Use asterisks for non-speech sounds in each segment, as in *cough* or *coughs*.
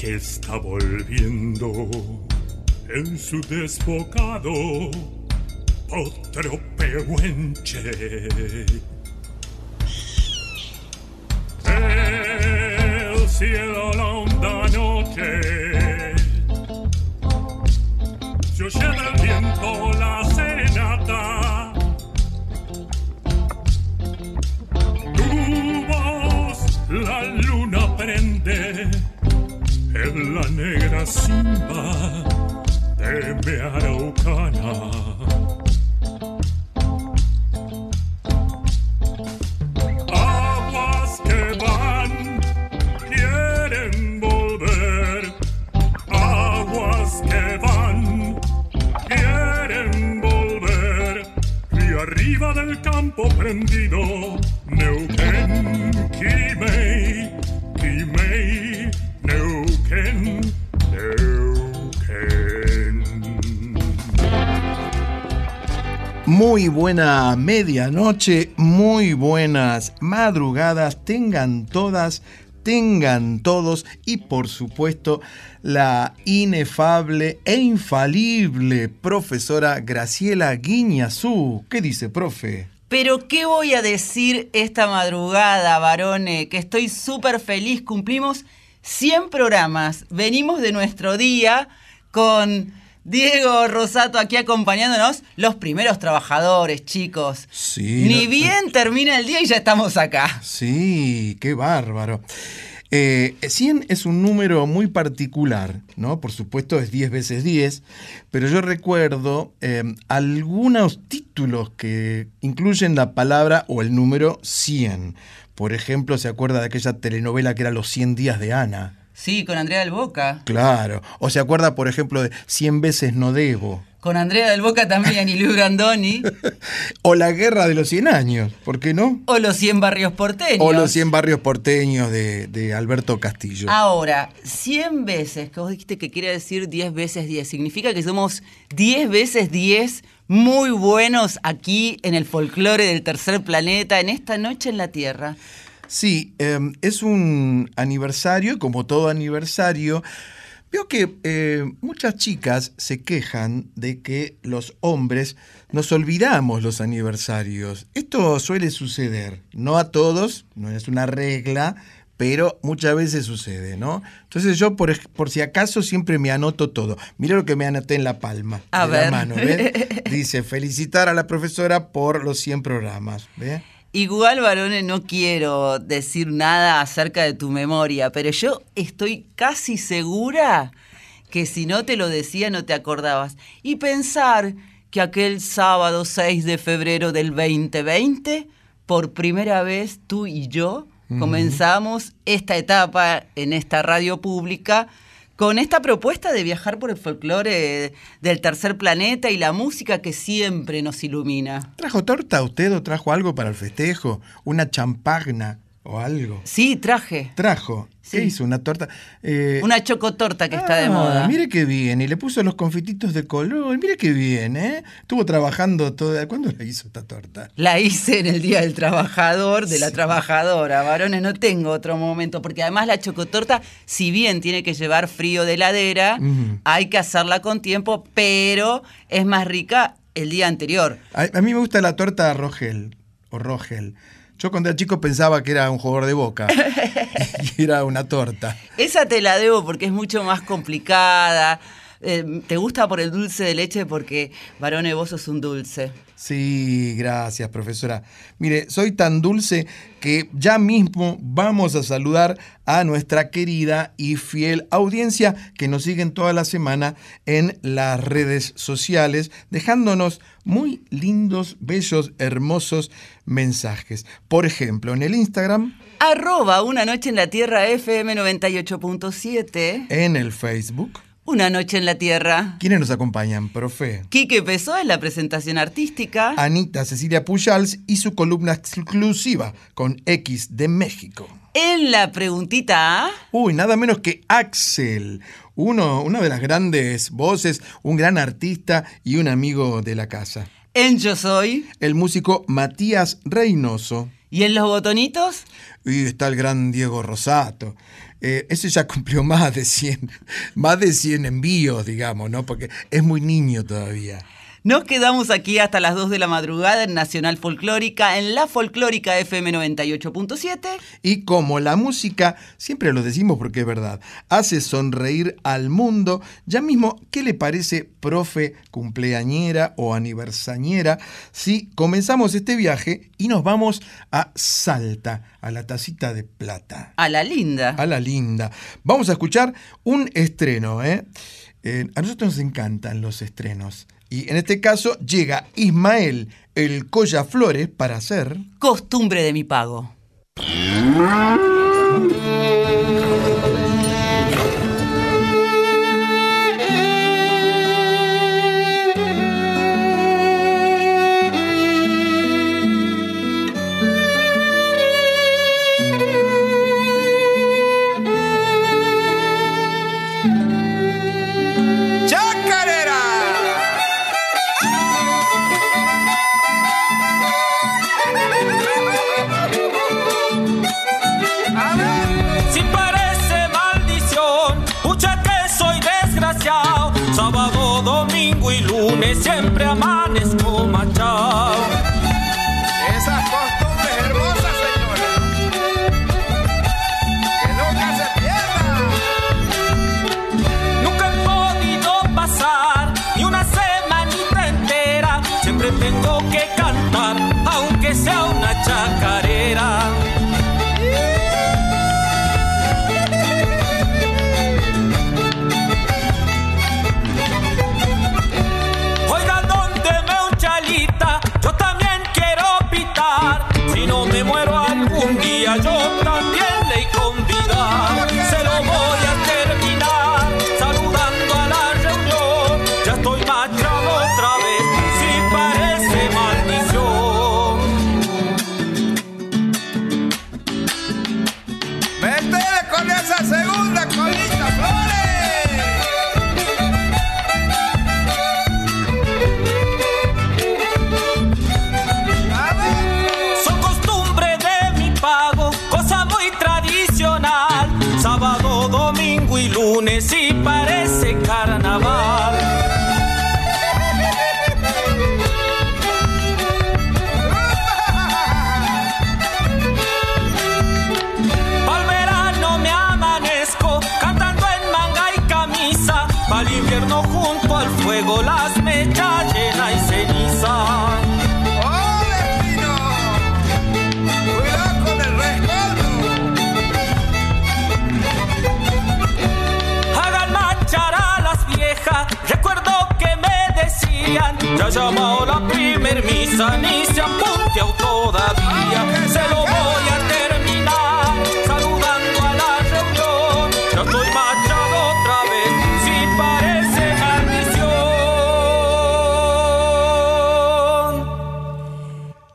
que está volviendo en su desbocado otro pehuenche. El cielo la honda noche se oye del viento la negra simba de mi araucana. Muy buena medianoche, muy buenas madrugadas, tengan todas, tengan todos y por supuesto la inefable e infalible profesora Graciela Guiñazú. ¿Qué dice, profe? Pero ¿qué voy a decir esta madrugada, varone? Que estoy súper feliz. Cumplimos 100 programas. Venimos de nuestro día con Diego Rosato aquí acompañándonos. Los primeros trabajadores, chicos. Sí, Ni no- bien termina el día y ya estamos acá. Sí, qué bárbaro. Eh, 100 es un número muy particular, ¿no? Por supuesto es 10 veces 10, pero yo recuerdo eh, algunos títulos que incluyen la palabra o el número 100. Por ejemplo, ¿se acuerda de aquella telenovela que era Los 100 días de Ana? Sí, con Andrea del Boca. Claro. O se acuerda, por ejemplo, de 100 veces no debo. Con Andrea del Boca también y Luis Brandoni. *laughs* O La guerra de los 100 años, ¿por qué no? O los 100 barrios porteños. O Los 100 barrios porteños de, de Alberto Castillo. Ahora, 100 veces, que vos dijiste que quiere decir 10 veces 10, significa que somos 10 veces 10 muy buenos aquí en el folclore del tercer planeta, en esta noche en la Tierra. Sí, eh, es un aniversario, como todo aniversario. Veo que eh, muchas chicas se quejan de que los hombres nos olvidamos los aniversarios. Esto suele suceder, no a todos, no es una regla, pero muchas veces sucede, ¿no? Entonces yo, por, por si acaso, siempre me anoto todo. Mira lo que me anoté en la palma A de la ver. mano, ¿ves? *laughs* Dice, felicitar a la profesora por los 100 programas, ¿ves? Igual, varones, no quiero decir nada acerca de tu memoria, pero yo estoy casi segura que si no te lo decía no te acordabas. Y pensar que aquel sábado 6 de febrero del 2020, por primera vez tú y yo comenzamos esta etapa en esta radio pública con esta propuesta de viajar por el folclore del tercer planeta y la música que siempre nos ilumina. ¿Trajo torta usted o trajo algo para el festejo? ¿Una champagna o algo? Sí, traje. ¿Trajo? ¿Qué Sí. hizo? ¿Una torta? Eh, Una chocotorta que está de ah, moda. Mire qué bien. Y le puso los confititos de color. Mire qué bien, ¿eh? Estuvo trabajando toda. ¿Cuándo la hizo esta torta? La hice en el Día del Trabajador, de la trabajadora. Varones, no tengo otro momento, porque además la chocotorta, si bien tiene que llevar frío de heladera, hay que hacerla con tiempo, pero es más rica el día anterior. A, a mí me gusta la torta Rogel. O Rogel. Yo cuando era chico pensaba que era un jugador de boca *laughs* y era una torta. Esa te la debo porque es mucho más complicada. Eh, ¿Te gusta por el dulce de leche? Porque, varone, vos sos un dulce. Sí, gracias, profesora. Mire, soy tan dulce que ya mismo vamos a saludar a nuestra querida y fiel audiencia que nos siguen toda la semana en las redes sociales, dejándonos muy lindos, bellos, hermosos mensajes. Por ejemplo, en el Instagram. Arroba una noche en la tierra FM 98.7. En el Facebook. Una noche en la Tierra. ¿Quiénes nos acompañan, profe? Quique Pesó en la presentación artística. Anita Cecilia Pujals y su columna exclusiva con X de México. En la preguntita A. Uy, nada menos que Axel. Uno, una de las grandes voces, un gran artista y un amigo de la casa. En Yo Soy. El músico Matías Reynoso. ¿Y en los botonitos? Y está el gran Diego Rosato. Eh, ya cumplió más de 100, *laughs* más de 100 envíos, digamos, ¿no? Porque es muy niño todavía. Nos quedamos aquí hasta las 2 de la madrugada en Nacional Folclórica, en la Folclórica FM 98.7. Y como la música, siempre lo decimos porque es verdad, hace sonreír al mundo, ya mismo, ¿qué le parece, profe, cumpleañera o aniversañera, si comenzamos este viaje y nos vamos a Salta, a la tacita de plata? A la linda. A la linda. Vamos a escuchar un estreno, ¿eh? eh a nosotros nos encantan los estrenos. Y en este caso llega Ismael el Colla Flores para hacer... Costumbre de mi pago. Llamado la primer misa, ni se apunte todavía. Se lo voy a terminar saludando a la reunión. Ya estoy machado otra vez, si parece maldición.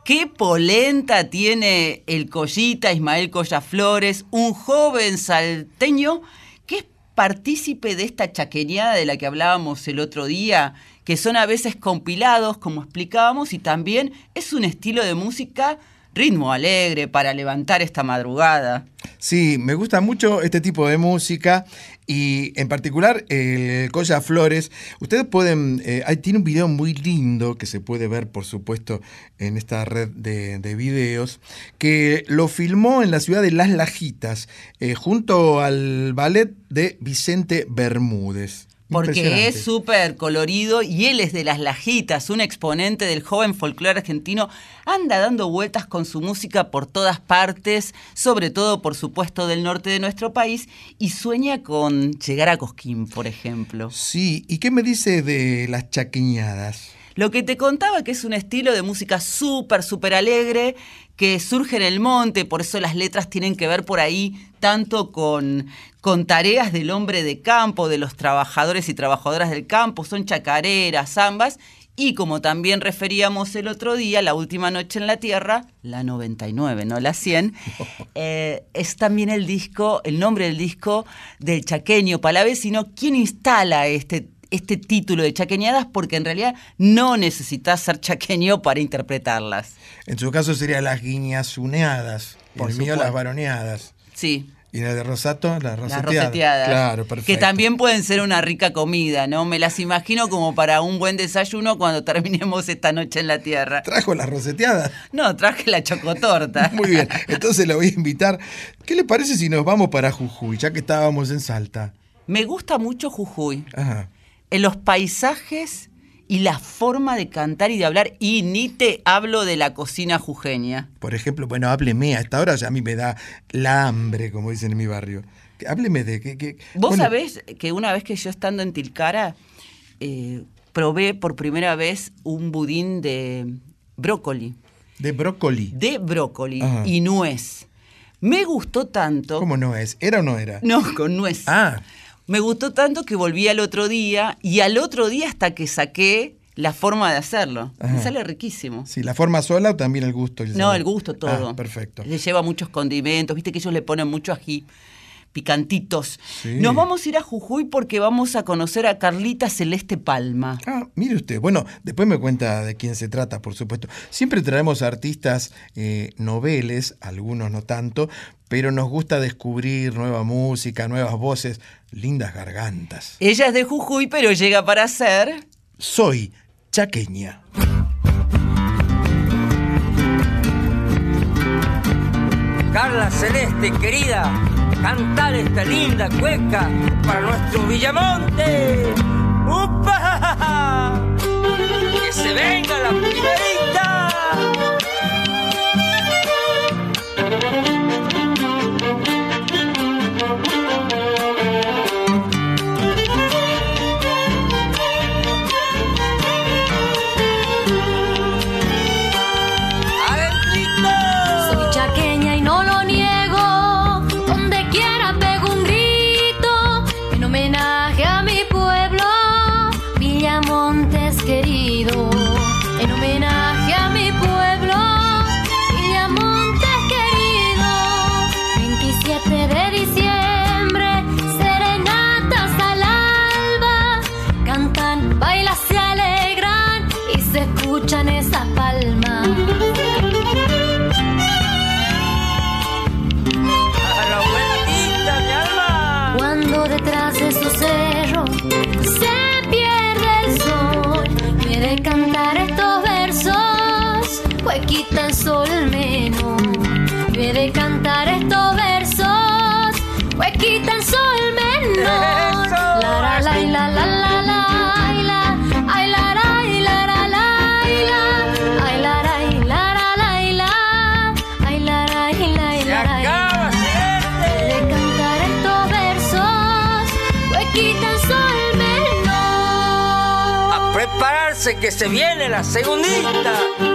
Qué polenta tiene el Collita Ismael Collaflores, un joven salteño que es partícipe de esta chaqueñada de la que hablábamos el otro día que son a veces compilados, como explicábamos, y también es un estilo de música ritmo alegre para levantar esta madrugada. Sí, me gusta mucho este tipo de música y en particular el Colla Flores. Ustedes pueden, eh, tiene un video muy lindo que se puede ver, por supuesto, en esta red de, de videos, que lo filmó en la ciudad de Las Lajitas, eh, junto al ballet de Vicente Bermúdez. Porque es súper colorido y él es de las lajitas, un exponente del joven folclore argentino, anda dando vueltas con su música por todas partes, sobre todo por supuesto del norte de nuestro país, y sueña con llegar a Cosquín, por ejemplo. Sí, ¿y qué me dice de las chaquiñadas? Lo que te contaba que es un estilo de música súper, súper alegre, que surge en el monte, por eso las letras tienen que ver por ahí tanto con, con tareas del hombre de campo, de los trabajadores y trabajadoras del campo, son chacareras, zambas, y como también referíamos el otro día, la última noche en la Tierra, la 99, no la 100, *laughs* eh, es también el disco, el nombre del disco del chaqueño Palavecino, quien instala este este título de chaqueñadas porque en realidad no necesitas ser chaqueño para interpretarlas. En su caso sería las guiñazuneadas, Por el mío las varoneadas. Sí. Y la de Rosato, las Las roseteadas. roseteadas. Claro, perfecto. Que también pueden ser una rica comida, ¿no? Me las imagino como para un buen desayuno cuando terminemos esta noche en la tierra. ¿Trajo las roseteadas? No, traje la chocotorta. *laughs* Muy bien, *laughs* entonces la voy a invitar. ¿Qué le parece si nos vamos para Jujuy, ya que estábamos en Salta? Me gusta mucho Jujuy. Ajá. En los paisajes y la forma de cantar y de hablar. Y ni te hablo de la cocina jujeña. Por ejemplo, bueno, hábleme, a esta hora ya a mí me da la hambre, como dicen en mi barrio. Hábleme de qué... qué- Vos bueno, sabés que una vez que yo estando en Tilcara, eh, probé por primera vez un budín de brócoli. De brócoli. De brócoli Ajá. y nuez. Me gustó tanto. ¿Cómo no es? ¿Era o no era? No, con nuez. Ah, Me gustó tanto que volví al otro día y al otro día hasta que saqué la forma de hacerlo. Me sale riquísimo. sí, la forma sola o también el gusto. y No, sabor? el gusto todo. Ah, perfecto. Le lleva muchos condimentos, viste que ellos le ponen mucho ají, picantitos. Sí. Nos vamos a ir a Jujuy porque vamos a conocer a Carlita Celeste Palma. Ah, mire usted. Bueno, después me cuenta de quién se trata, por supuesto. Siempre traemos artistas eh, noveles, algunos no tanto, pero nos gusta descubrir nueva música, nuevas voces, lindas gargantas. Ella es de Jujuy, pero llega para ser... Soy chaqueña. Carla Celeste, querida, cantar esta linda cueca para nuestro Villamonte. ¡Upa! *laughs* ¡Que se venga la primerita! Que se viene la segundita.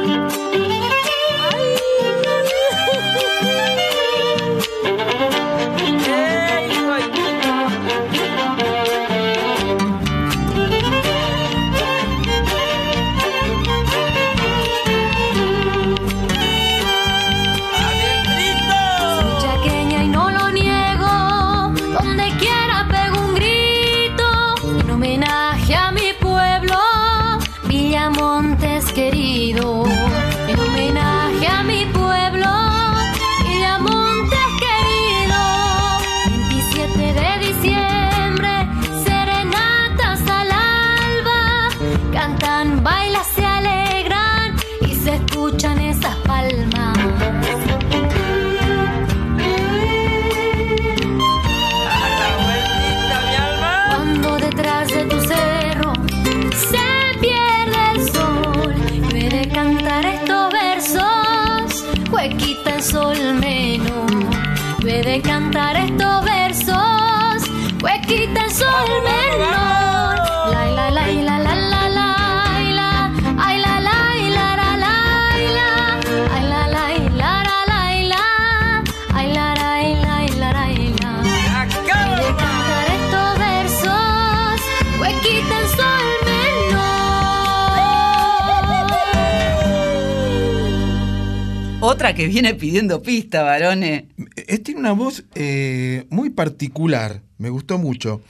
Que viene pidiendo pista, varones. Es, tiene una voz eh, muy particular, me gustó mucho.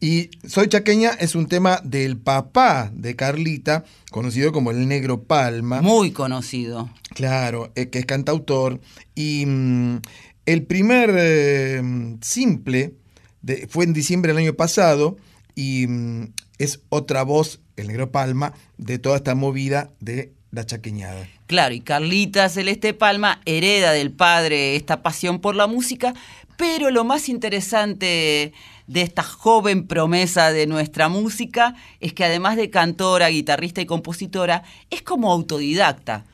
Y Soy Chaqueña es un tema del papá de Carlita, conocido como el Negro Palma. Muy conocido. Claro, eh, que es cantautor. Y mm, el primer eh, simple de- fue en diciembre del año pasado y mm, es otra voz, el Negro Palma, de toda esta movida de la chaqueñada. Claro, y Carlita Celeste Palma hereda del padre esta pasión por la música, pero lo más interesante de esta joven promesa de nuestra música es que además de cantora, guitarrista y compositora, es como autodidacta.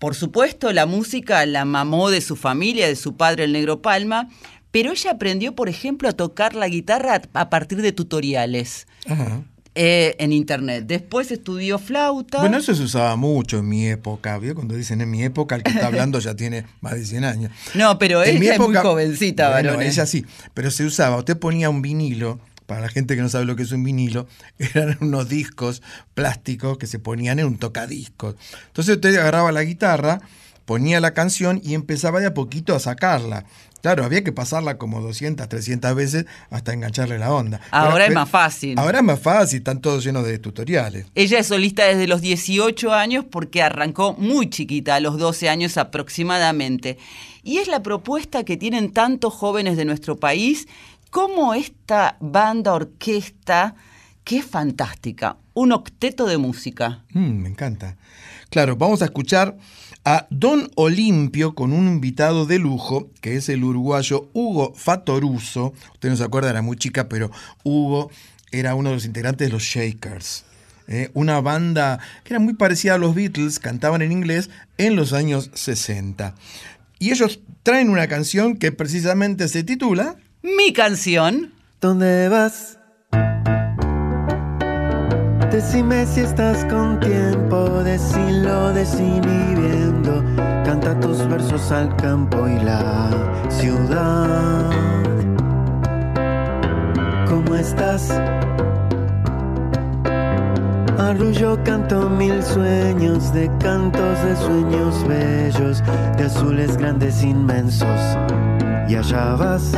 Por supuesto, la música la mamó de su familia, de su padre, el Negro Palma, pero ella aprendió, por ejemplo, a tocar la guitarra a partir de tutoriales. Eh, en internet. Después estudió flauta. Bueno, eso se usaba mucho en mi época. ¿vio? Cuando dicen en mi época, el que está hablando ya tiene más de 100 años. *laughs* No, pero En mi ella es muy época- jovencita, Bueno, varones. ella sí, pero se usaba. Usted ponía un vinilo, para la gente que no sabe lo que es un vinilo, *laughs* eran unos discos plásticos que se ponían en un tocadiscos. Entonces usted agarraba la guitarra, ponía la canción y empezaba de a poquito a sacarla. Claro, había que pasarla como 200, 300 veces hasta engancharle la onda. Ahora es más fácil. Ahora es más fácil, están todos llenos de tutoriales. Ella es solista desde los 18 años porque arrancó muy chiquita, a los 12 años aproximadamente. Y es la propuesta que tienen tantos jóvenes de nuestro país como esta banda orquesta que es fantástica, un octeto de música. Mm, me encanta. Claro, vamos a escuchar a Don Olimpio con un invitado de lujo, que es el uruguayo Hugo Fatoruso. Usted no se acuerda, era muy chica, pero Hugo era uno de los integrantes de los Shakers. ¿eh? una banda que era muy parecida a los Beatles, cantaban en inglés en los años 60. Y ellos traen una canción que precisamente se titula Mi canción. ¿Dónde vas? Decime si estás con tiempo, decilo desinhibiendo. Canta tus versos al campo y la ciudad. ¿Cómo estás? Arrullo canto mil sueños de cantos de sueños bellos, de azules grandes inmensos. Y allá vas.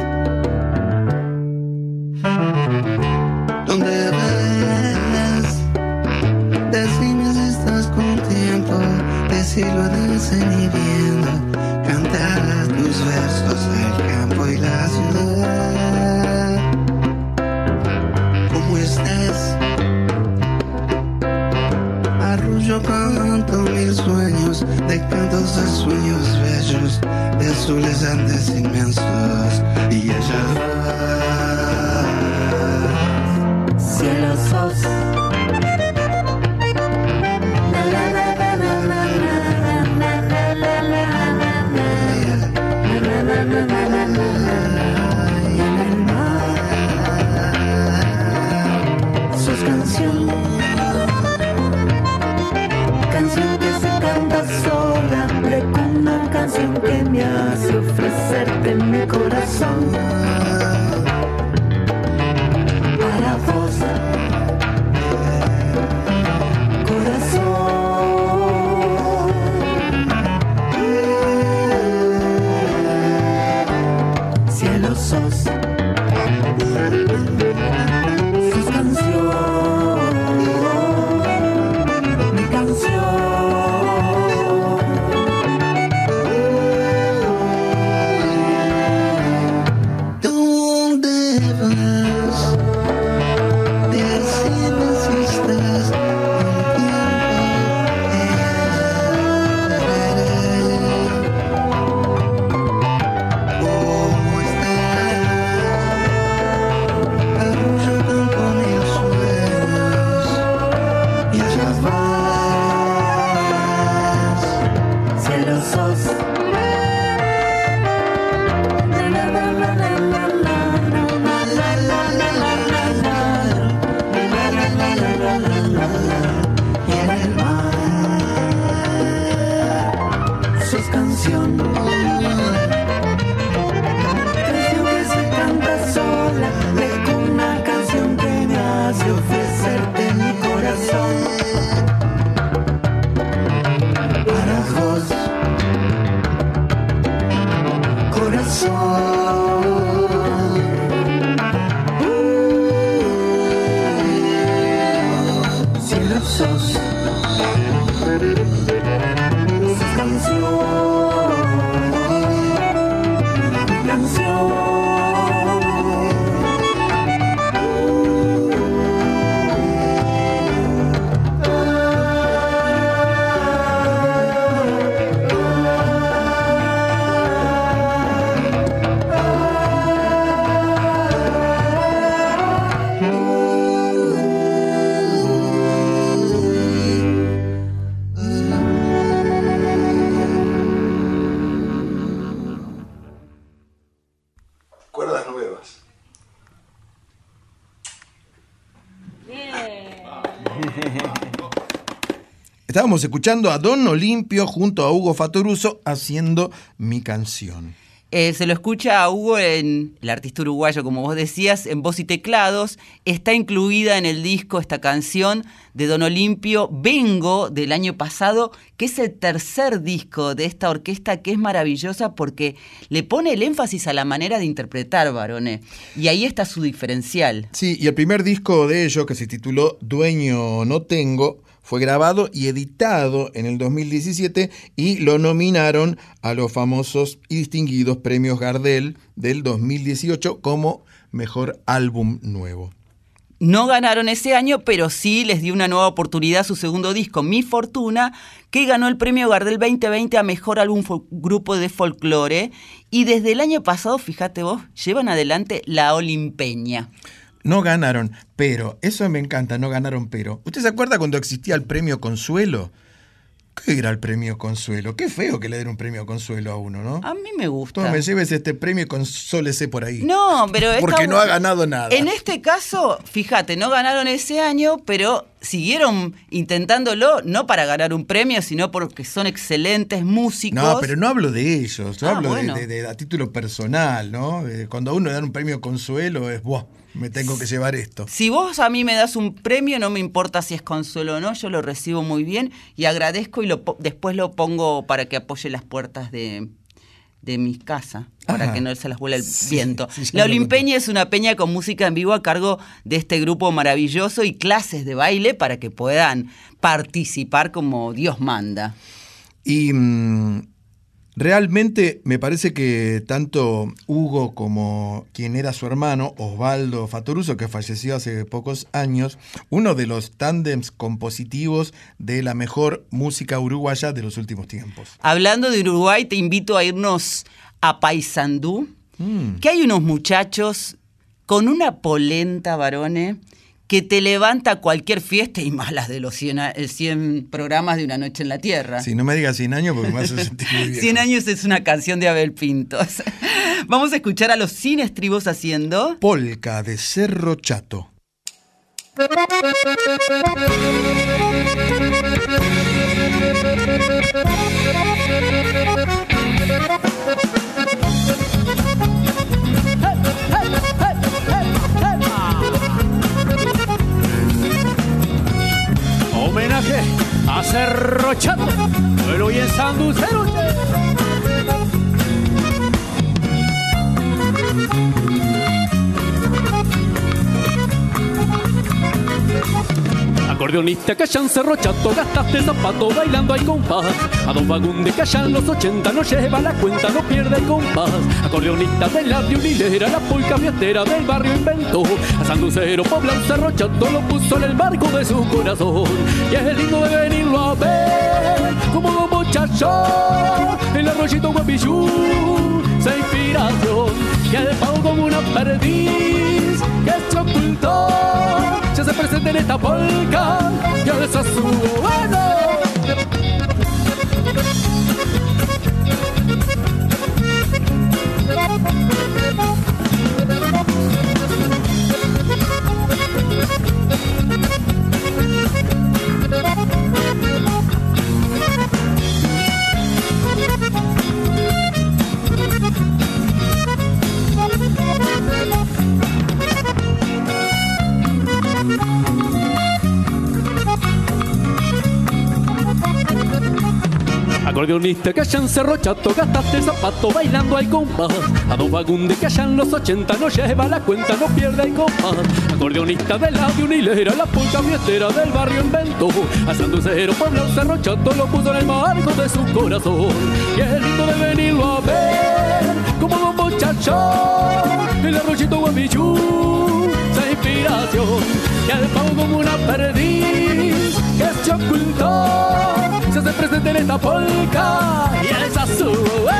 *laughs* Estábamos escuchando a Don Olimpio junto a Hugo Fatoruso haciendo mi canción. Eh, se lo escucha a Hugo, en, el artista uruguayo, como vos decías, en voz y teclados. Está incluida en el disco esta canción de Don Olimpio, Vengo, del año pasado, que es el tercer disco de esta orquesta que es maravillosa porque le pone el énfasis a la manera de interpretar, varones. Y ahí está su diferencial. Sí, y el primer disco de ellos, que se tituló Dueño No Tengo, fue grabado y editado en el 2017 y lo nominaron a los famosos y distinguidos premios Gardel del 2018 como mejor álbum nuevo. No ganaron ese año, pero sí les dio una nueva oportunidad su segundo disco, Mi Fortuna, que ganó el premio Gardel 2020 a Mejor Álbum Grupo de Folclore. Y desde el año pasado, fíjate vos, llevan adelante La Olimpeña. No ganaron, pero, eso me encanta, no ganaron, pero. ¿Usted se acuerda cuando existía el premio Consuelo? ¿Qué era el premio Consuelo? Qué feo que le den un premio Consuelo a uno, ¿no? A mí me gusta. Tome, lleves este premio y consólese por ahí. No, pero está Porque no ha ganado nada. En este caso, fíjate, no ganaron ese año, pero siguieron intentándolo, no para ganar un premio, sino porque son excelentes músicos. No, pero no hablo de ellos, yo Ah, hablo de- bueno. de, de- a título personal, ¿no? Eh, Cuando a uno le dan un premio Consuelo es, ¡buah! Me tengo que llevar esto. Si vos a mí me das un premio, no me importa si es consuelo o no, yo lo recibo muy bien y agradezco y lo, después lo pongo para que apoye las puertas de, de mi casa, para Ajá. que no se las vuela el Sí, viento. sí, La Olimpeña es una peña con música en vivo a cargo de este grupo maravilloso y clases de baile para que puedan participar como Dios manda. Y mm, realmente me parece que tanto Hugo como quien era su hermano, Osvaldo Fatoruso, que falleció hace pocos años, uno de los tándems compositivos de la mejor música uruguaya de los últimos tiempos. Hablando de Uruguay, te invito a irnos a Paysandú, Mm. que hay unos muchachos con una polenta, varones, que te levanta cualquier fiesta y más las de los 100, a- eh, 100 programas de Una Noche en la Tierra. Si no me digas 100 años porque me hace *laughs* sentir muy viejo. 100 años es una canción de Abel Pintos. *laughs* Vamos a escuchar a los sin estribos haciendo. Polka de Cerro Chato. *laughs* Homenaje a Cerro Chato, y en Sanducero. Acordeonista callan Cerro Chato, gastaste zapato bailando al compás. A Don Fagunde callan los 80, no lleva la cuenta, no pierde el compás. Acordeonista de la unilera, la polca fiestera del barrio inventó. A Sanducero, Pobla, un Cerro Chato lo puso en el marco de su corazón. Y es lindo de venirlo a ver, como un muchacho, el arroyito guapillú, se inspiración. Y el pavo como una perdiz, que se ocultó, se presenta en esta polca, y alza su bueno. Acordeonista que allá en Cerro Chato gastaste zapato bailando al compás. A Don Fagunde que allá en los 80 no lleva la cuenta, no pierde el compás. Acordeonista de la hilera, la polca fiestera del barrio inventó. A Sanducero, pueblo Cerro Chato lo puso en el marco de su corazón. Y es lindo de venirlo a ver, como Don Muchacho, el arroyito guapichú, esa inspiración. Y al pavo como una perdiz que se ocultó se hace presente en esta polca y esa sube.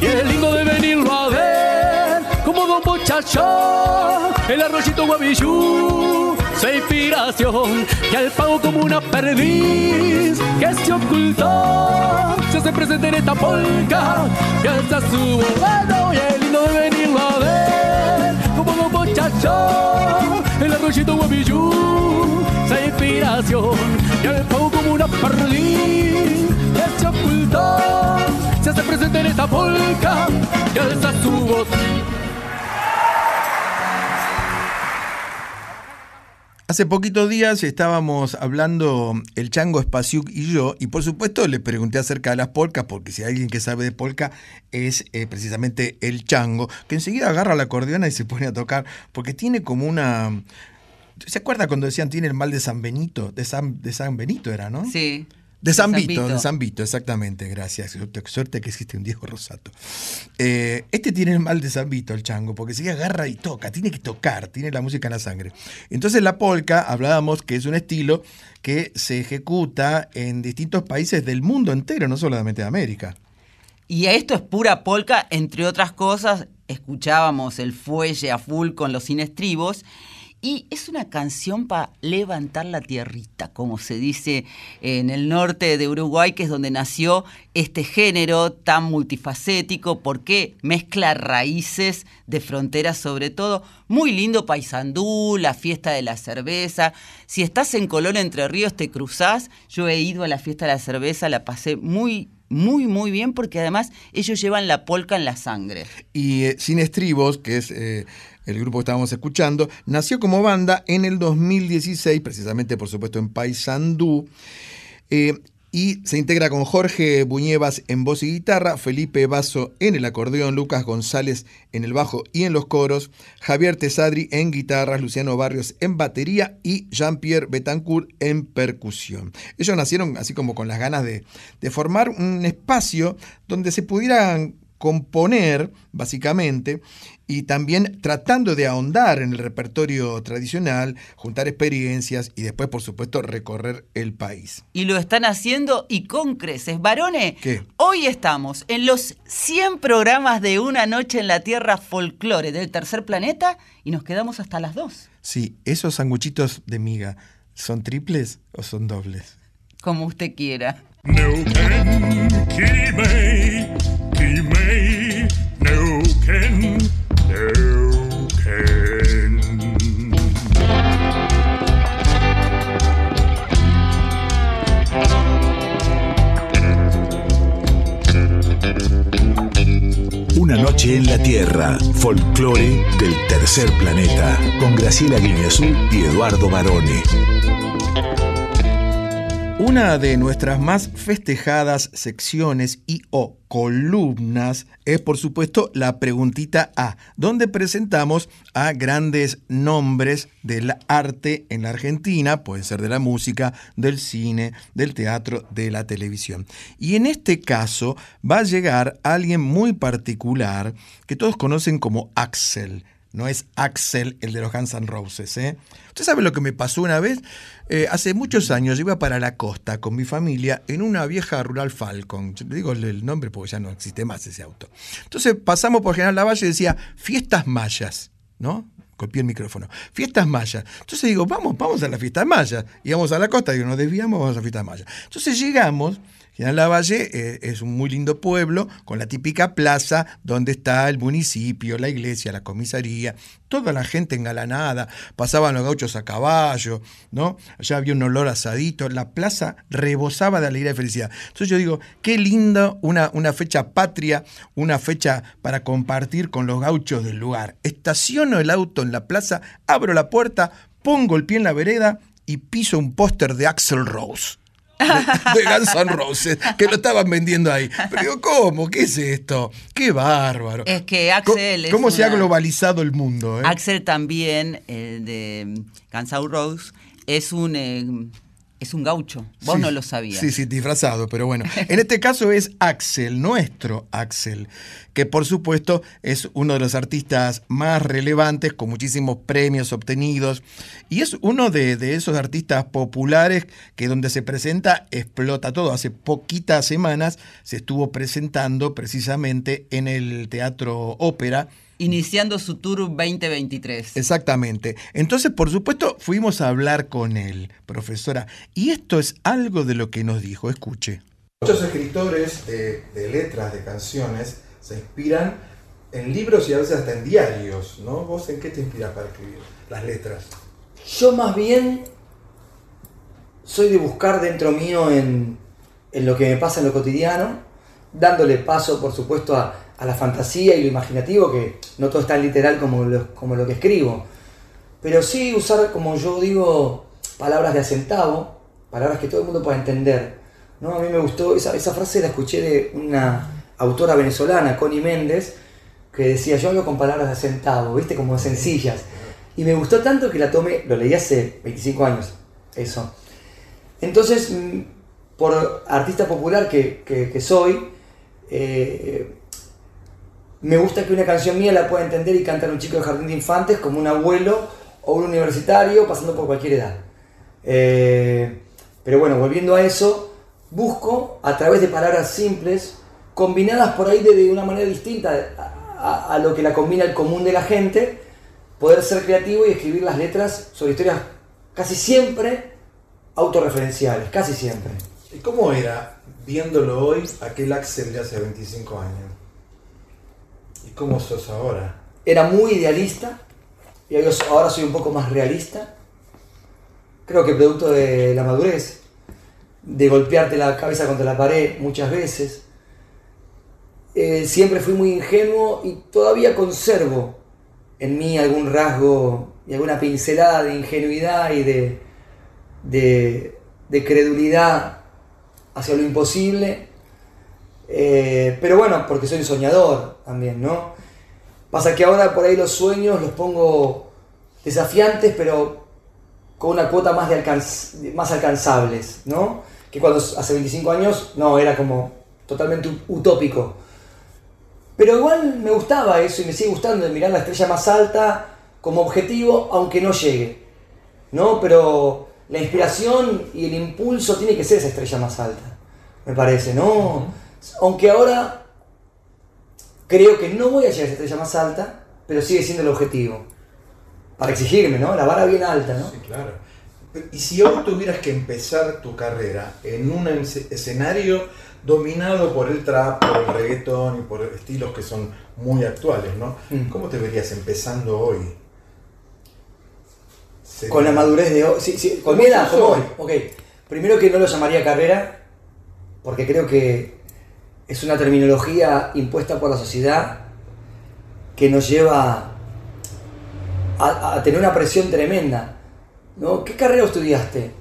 Y es lindo de venirlo a ver como don muchacho el arroyito guabichú su inspiración y al pago como una perdiz que se ocultó se hace presente en esta polca que alza su bueno y es lindo de venirlo a ver como dos muchachos el arroyito guapichú su inspiración y al pago como una perdiz que se ocultó se hace presente en esta polca que alza su voz Hace poquitos días estábamos hablando el Chango Spasiuk y yo, y por supuesto le pregunté acerca de las polcas, porque si hay alguien que sabe de polka es eh, precisamente el Chango, que enseguida agarra la acordeona y se pone a tocar, porque tiene como una... ¿Se acuerda cuando decían tiene el mal de San Benito? De San, de San Benito era, ¿no? Sí. De San San Vito, Vito. de San Vito, exactamente, gracias. Suerte, suerte que existe un Diego Rosato. Eh, este tiene el mal de San Vito, el chango, porque se agarra y toca, tiene que tocar, tiene la música en la sangre. Entonces la polka, hablábamos que es un estilo que se ejecuta en distintos países del mundo entero, no solamente de América. Y esto es pura polka, entre otras cosas, escuchábamos el fuelle a full con los sinestribos. Y es una canción para levantar la tierrita, como se dice en el norte de Uruguay, que es donde nació este género tan multifacético, porque mezcla raíces de fronteras sobre todo. Muy lindo Paysandú, la fiesta de la cerveza. Si estás en Colón Entre Ríos, te cruzás. Yo he ido a la fiesta de la cerveza, la pasé muy, muy, muy bien, porque además ellos llevan la polca en la sangre. Y eh, Sin Estribos, que es eh, el grupo que estábamos escuchando, nació como banda en el 2016, precisamente por supuesto en Paysandú. Eh, y se integra con Jorge Buñevas en voz y guitarra, Felipe Basso en el acordeón, Lucas González en el bajo y en los coros, Javier Tesadri en guitarras, Luciano Barrios en batería y Jean-Pierre Betancourt en percusión. Ellos nacieron así como con las ganas de, de formar un espacio donde se pudieran componer, básicamente, y también tratando de ahondar en el repertorio tradicional, juntar experiencias y después, por supuesto, recorrer el país. Y lo están haciendo y con creces. Varones, ¿Qué? hoy estamos en los 100 programas de Una Noche en la Tierra Folclore del Tercer Planeta y nos quedamos hasta las 2, Sí, esos sanguchitos de miga, ¿son triples o son dobles? como usted quiera. Neuken, Kimei, Kimei, Neuken, Neuken. Una noche en la Tierra, folclore del tercer planeta, con Graciela Guineazú y Eduardo Barone. Una de nuestras más festejadas secciones y o columnas es por supuesto la preguntita A, donde presentamos a grandes nombres del arte en la Argentina, pueden ser de la música, del cine, del teatro, de la televisión. Y en este caso va a llegar alguien muy particular que todos conocen como Axel. No es Axel, el de los Guns N' Roses. ¿eh? ¿Usted sabe lo que me pasó una vez? Eh, hace muchos años iba para la costa con mi familia en una vieja rural Falcon. Yo le digo el- nombre porque ya no existe más ese auto. Entonces pasamos por General Lavalle y decía Fiestas Mayas, ¿no? Copié el micrófono. Fiestas mayas. Entonces digo, vamos, vamos a la fiesta maya. Y vamos a la costa, digo, nos desviamos, vamos a la fiesta maya. Entonces llegamos General Lavalle eh, es un muy lindo pueblo con la típica plaza donde está el municipio, la iglesia, la comisaría, toda la gente engalanada, pasaban los gauchos a caballo, ¿no? Allá había un olor asadito, la plaza rebosaba de alegría y felicidad. Entonces yo digo, qué lindo una, una fecha patria, una fecha para compartir con los gauchos del lugar. Estaciono el auto en la plaza, abro la puerta, pongo el pie en la vereda y piso un póster de Axel Rose. De, de Guns N' Roses, que lo estaban vendiendo ahí. Pero digo, ¿cómo? ¿Qué es esto? ¡Qué bárbaro! Es que Axel es ¿Cómo se ha globalizado el mundo? eh? Axel también, el de Guns N' Roses, es un, eh, es un gaucho. Vos Sí, no lo sabías. Sí, sí, disfrazado, pero bueno. En este caso es Axel, nuestro Axel, que por supuesto es uno de los artistas más relevantes, con muchísimos premios obtenidos, y es uno de, de esos artistas populares que donde se presenta explota todo. Hace poquitas semanas se estuvo presentando precisamente en el Teatro Ópera. Iniciando su tour 2023. Exactamente. Entonces, por supuesto, fuimos a hablar con él, profesora, y esto es algo de lo que nos dijo. Escuche. Muchos escritores de, de letras, de canciones, se inspiran en libros y a veces hasta en diarios, ¿no? ¿Vos en qué te inspiras para escribir las letras? Yo más bien soy de buscar dentro mío en, en lo que me pasa en lo cotidiano, dándole paso, por supuesto, a, a la fantasía y lo imaginativo, que no todo es tan literal como lo, como lo que escribo. Pero sí usar, como yo digo, palabras de acentavo, palabras que todo el mundo pueda entender. ¿no? A mí me gustó, esa, esa frase la escuché de una autora venezolana, Connie Méndez, que decía, yo hablo con palabras de acentavo, ¿viste? Como sencillas. Y me gustó tanto que la tomé, lo leí hace 25 años, eso. Entonces, mm, por artista popular que, que- que soy, eh, me gusta que una canción mía la pueda entender y cantar un chico de jardín de infantes como un abuelo o un universitario pasando por cualquier edad. Eh, pero bueno, volviendo a eso, busco a través de palabras simples, combinadas por ahí de, una manera distinta a lo que la combina el común de la gente, poder ser creativo y escribir las letras sobre historias casi siempre autorreferenciales, casi siempre. ¿Y cómo era, viéndolo hoy, aquel Axel de hace 25 años? ¿Y cómo sos ahora? Era muy idealista y ahora ahora soy un poco más realista. Creo que producto de la madurez, de golpearte la cabeza contra la pared muchas veces. Eh, siempre fui muy ingenuo y todavía conservo en mí algún rasgo y alguna pincelada de ingenuidad y de, de, de credulidad hacia lo imposible. Eh, pero bueno, porque soy un soñador también, ¿no? Pasa que ahora por ahí los sueños los pongo desafiantes, pero con una cuota más, de alcanz- más alcanzables, ¿no? Que cuando hace 25 años, no, era como totalmente ut- utópico. Pero igual me gustaba eso y me sigue gustando de mirar la estrella más alta como objetivo, aunque no llegue, ¿no? Pero la inspiración y el impulso tiene que ser esa estrella más alta, me parece, ¿no? Aunque ahora creo que no voy a llegar a esa estrella más alta, pero sigue siendo el objetivo. Para exigirme, ¿no? La vara bien alta, ¿no? Sí, claro. Y si hoy tuvieras que empezar tu carrera en un escenario dominado por el trap, por el reggaetón y por estilos que son muy actuales, ¿no? Mm. ¿Cómo te verías empezando hoy? Sería- Con la madurez de hoy. Sí, sí, con ¿Cómo mi edad, como hoy. Ok. Primero que no lo llamaría carrera, porque creo que es una terminología impuesta por la sociedad que nos lleva a, tener una presión tremenda. ¿no? ¿Qué carrera estudiaste?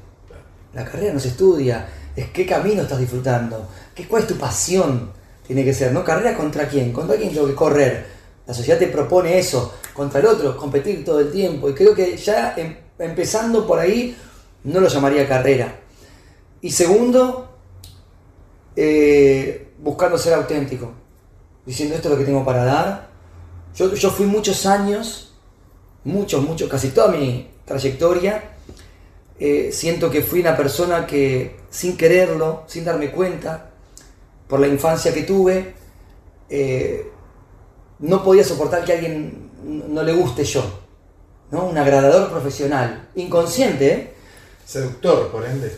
La carrera no se estudia, es qué camino estás disfrutando, qué, cuál es tu pasión, tiene que ser, ¿no? ¿Carrera contra quién? Contra quién tengo que correr. La sociedad te propone eso, contra el otro, competir todo el tiempo. Y creo que ya em- empezando por ahí, no lo llamaría carrera. Y segundo, eh, buscando ser auténtico, diciendo esto es lo que tengo para dar. Yo, yo fui muchos años, muchos, muchos, casi toda mi trayectoria, eh, siento que fui una persona que sin quererlo, sin darme cuenta, por la infancia que tuve, eh, no podía soportar que a alguien no le guste yo. ¿no? Un agradador profesional, inconsciente, ¿eh? Seductor, por ende.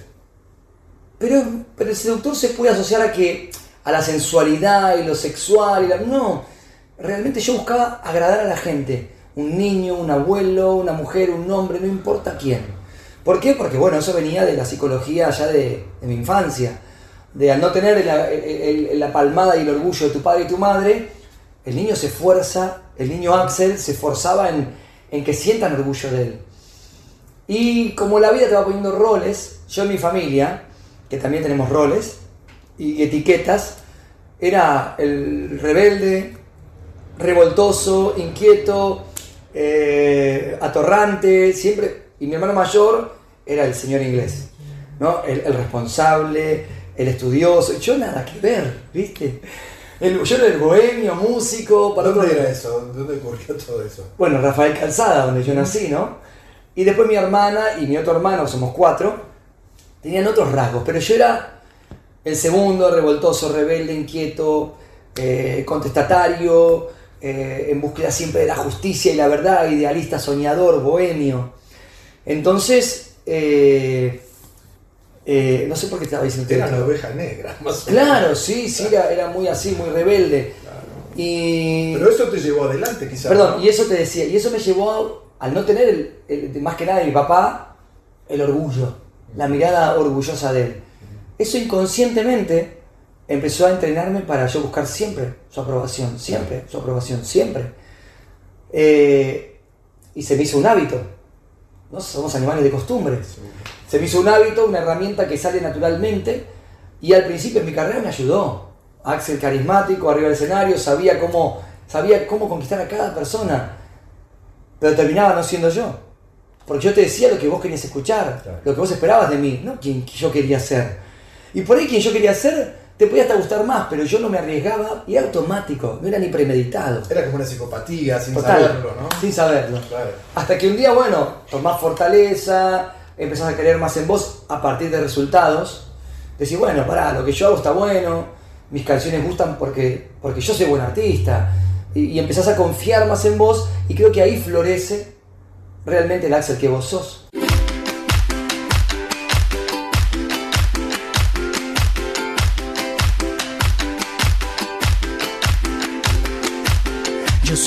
Pero, pero el seductor se puede asociar a que a la sensualidad y lo sexual. Y la- no, realmente yo buscaba agradar a la gente. Un niño, un abuelo, una mujer, un hombre, no importa quién. ¿Por qué? Porque bueno, eso venía de la psicología ya de, mi infancia. De al no tener la palmada y el orgullo de tu padre y tu madre, el niño se esfuerza, el niño Axel se esforzaba en, en que sientan orgullo de él. Y como la vida te va poniendo roles, yo en mi familia, que también tenemos roles y etiquetas, era el rebelde, revoltoso, inquieto, eh, atorrante, siempre. Y mi hermano mayor era el señor inglés, ¿no? El, el responsable, el estudioso. Yo nada que ver, ¿viste? El- yo era el bohemio, músico, para ¿Dónde otro- era eso? ¿Dónde ocurrió todo eso? bueno, Rafael Calzada, donde yo nací, ¿no? Y después mi hermana y mi otro hermano, somos cuatro, tenían otros rasgos, pero yo era el segundo, revoltoso, rebelde, inquieto, eh, contestatario, eh, en búsqueda siempre de la justicia y la verdad, idealista, soñador, bohemio. Entonces, eh, eh, no sé por qué estaba diciendo Era la oveja negra, más o Claro, menos. sí, sí, era, era muy así, muy rebelde. Y... Pero eso te llevó adelante, quizás. Perdón, ¿no? y eso te decía, y eso me llevó al no tener, el, el- más que nada de mi papá, el orgullo, la mirada orgullosa de él. Eso inconscientemente empezó a entrenarme para yo buscar siempre su aprobación, siempre su aprobación, siempre. Eh, y se me hizo un hábito. ¿no? Somos animales de costumbre. Se me hizo un hábito, una herramienta que sale naturalmente. Y al principio en mi carrera me ayudó. Axel carismático, arriba del escenario, sabía cómo, sabía cómo conquistar a cada persona. Pero terminaba no siendo yo. Porque yo te decía lo que vos querías escuchar, lo que vos esperabas de mí, no quien yo quería ser. Y por ahí quien yo quería ser te podía hasta gustar más, pero yo no me arriesgaba y era automático, no era ni premeditado. Era como una psicopatía, sin Total, saberlo, ¿no? Sin saberlo. Claro. Hasta que un día, bueno, tomás fortaleza, empezás a creer más en vos a partir de resultados. Decís, bueno, pará, lo que yo hago está bueno, mis canciones gustan porque, porque yo soy buen artista. Y, y empezás a confiar más en vos y creo que ahí florece realmente el Axel que vos sos.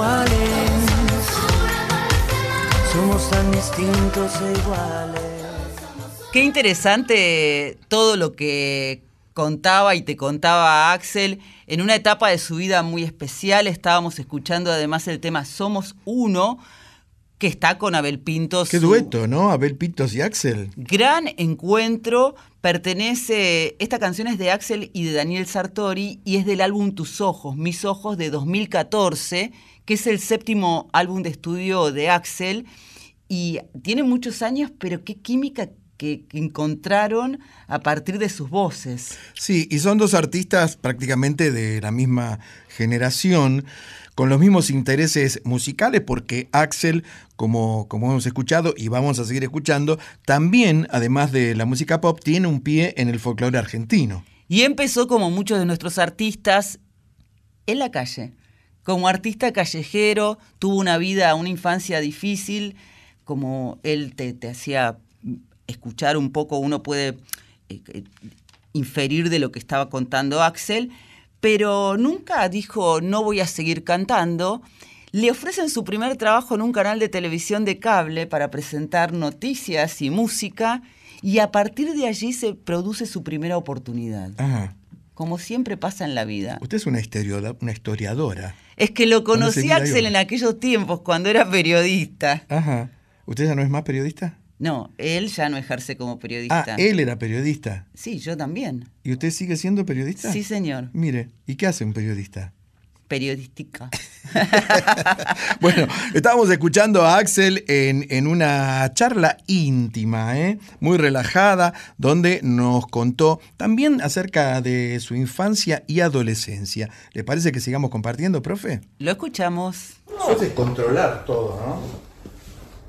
iguales. Somos tan distintos e iguales. Qué interesante todo lo que contaba y te contaba Axel. En una etapa de su vida muy especial estábamos escuchando además el tema Somos Uno, que está con Abel Pintos. Qué dueto, ¿no? Abel Pintos y Axel. Gran encuentro. Pertenece, esta canción es de Axel y de Daniel Sartori y es del álbum Tus Ojos, Mis Ojos de 2014, que es el séptimo álbum de estudio de Axel. Y tiene muchos años, pero qué química que, encontraron a partir de sus voces. Sí, y son dos artistas prácticamente de la misma generación, con los mismos intereses musicales, porque Axel, como, como hemos escuchado y vamos a seguir escuchando, también, además de la música pop, tiene un pie en el folclore argentino. Y empezó como muchos de nuestros artistas en la calle. Como artista callejero, tuvo una vida, una infancia difícil, como él te, te hacía escuchar un poco, uno puede eh, eh, inferir de lo que estaba contando Axel, pero nunca dijo no voy a seguir cantando. Le ofrecen su primer trabajo en un canal de televisión de cable para presentar noticias y música y a partir de allí se produce su primera oportunidad. Ajá. Como siempre pasa en la vida. Usted es una historiadora. Una historiadora. Es que lo ¿Dónde conocí a Axel en aquellos tiempos, cuando era periodista. Ajá. ¿Usted ya no es más periodista? No, él ya no ejerce como Ah, periodista. él era periodista. Sí, yo también. ¿Y usted sigue siendo periodista? Sí, señor. Mire, ¿y qué hace un periodista? Periodística. *laughs* Bueno, estábamos escuchando a Axel en, en una charla íntima, ¿eh? muy relajada, donde nos contó también acerca de su infancia y adolescencia. ¿Le parece que sigamos compartiendo, profe? Lo escuchamos. Eso es controlar todo, ¿no?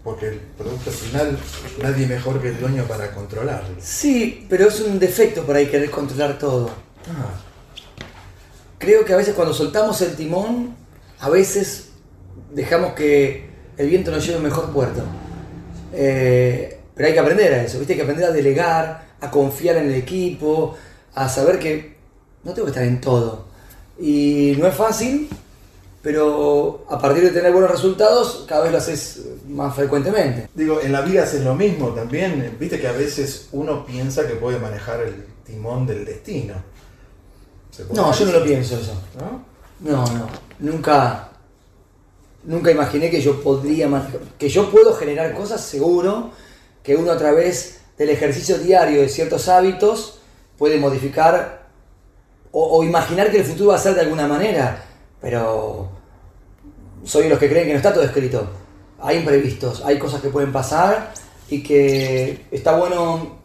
Porque el producto final, nadie mejor que el dueño para controlarlo. Sí, pero es un defecto por ahí querer controlar todo. Creo que a veces cuando soltamos el timón, a veces dejamos que el viento nos lleve a mejor puerto. Eh, pero hay que aprender a eso, ¿viste? Hay que aprender a delegar, a confiar en el equipo, a saber que no tengo que estar en todo. Y no es fácil, pero a partir de tener buenos resultados, cada vez lo haces más frecuentemente. Digo, en la vida haces lo mismo también. Viste que a veces uno piensa que puede manejar el timón del destino. ¿Se puede No, yo no lo pienso eso. ¿No? No, no. Nunca, nunca imaginé que yo podría que yo puedo generar cosas, seguro, que uno a través del ejercicio diario de ciertos hábitos puede modificar o, o imaginar que el futuro va a ser de alguna manera, pero soy de los que creen que no está todo escrito. Hay imprevistos, hay cosas que pueden pasar y que está bueno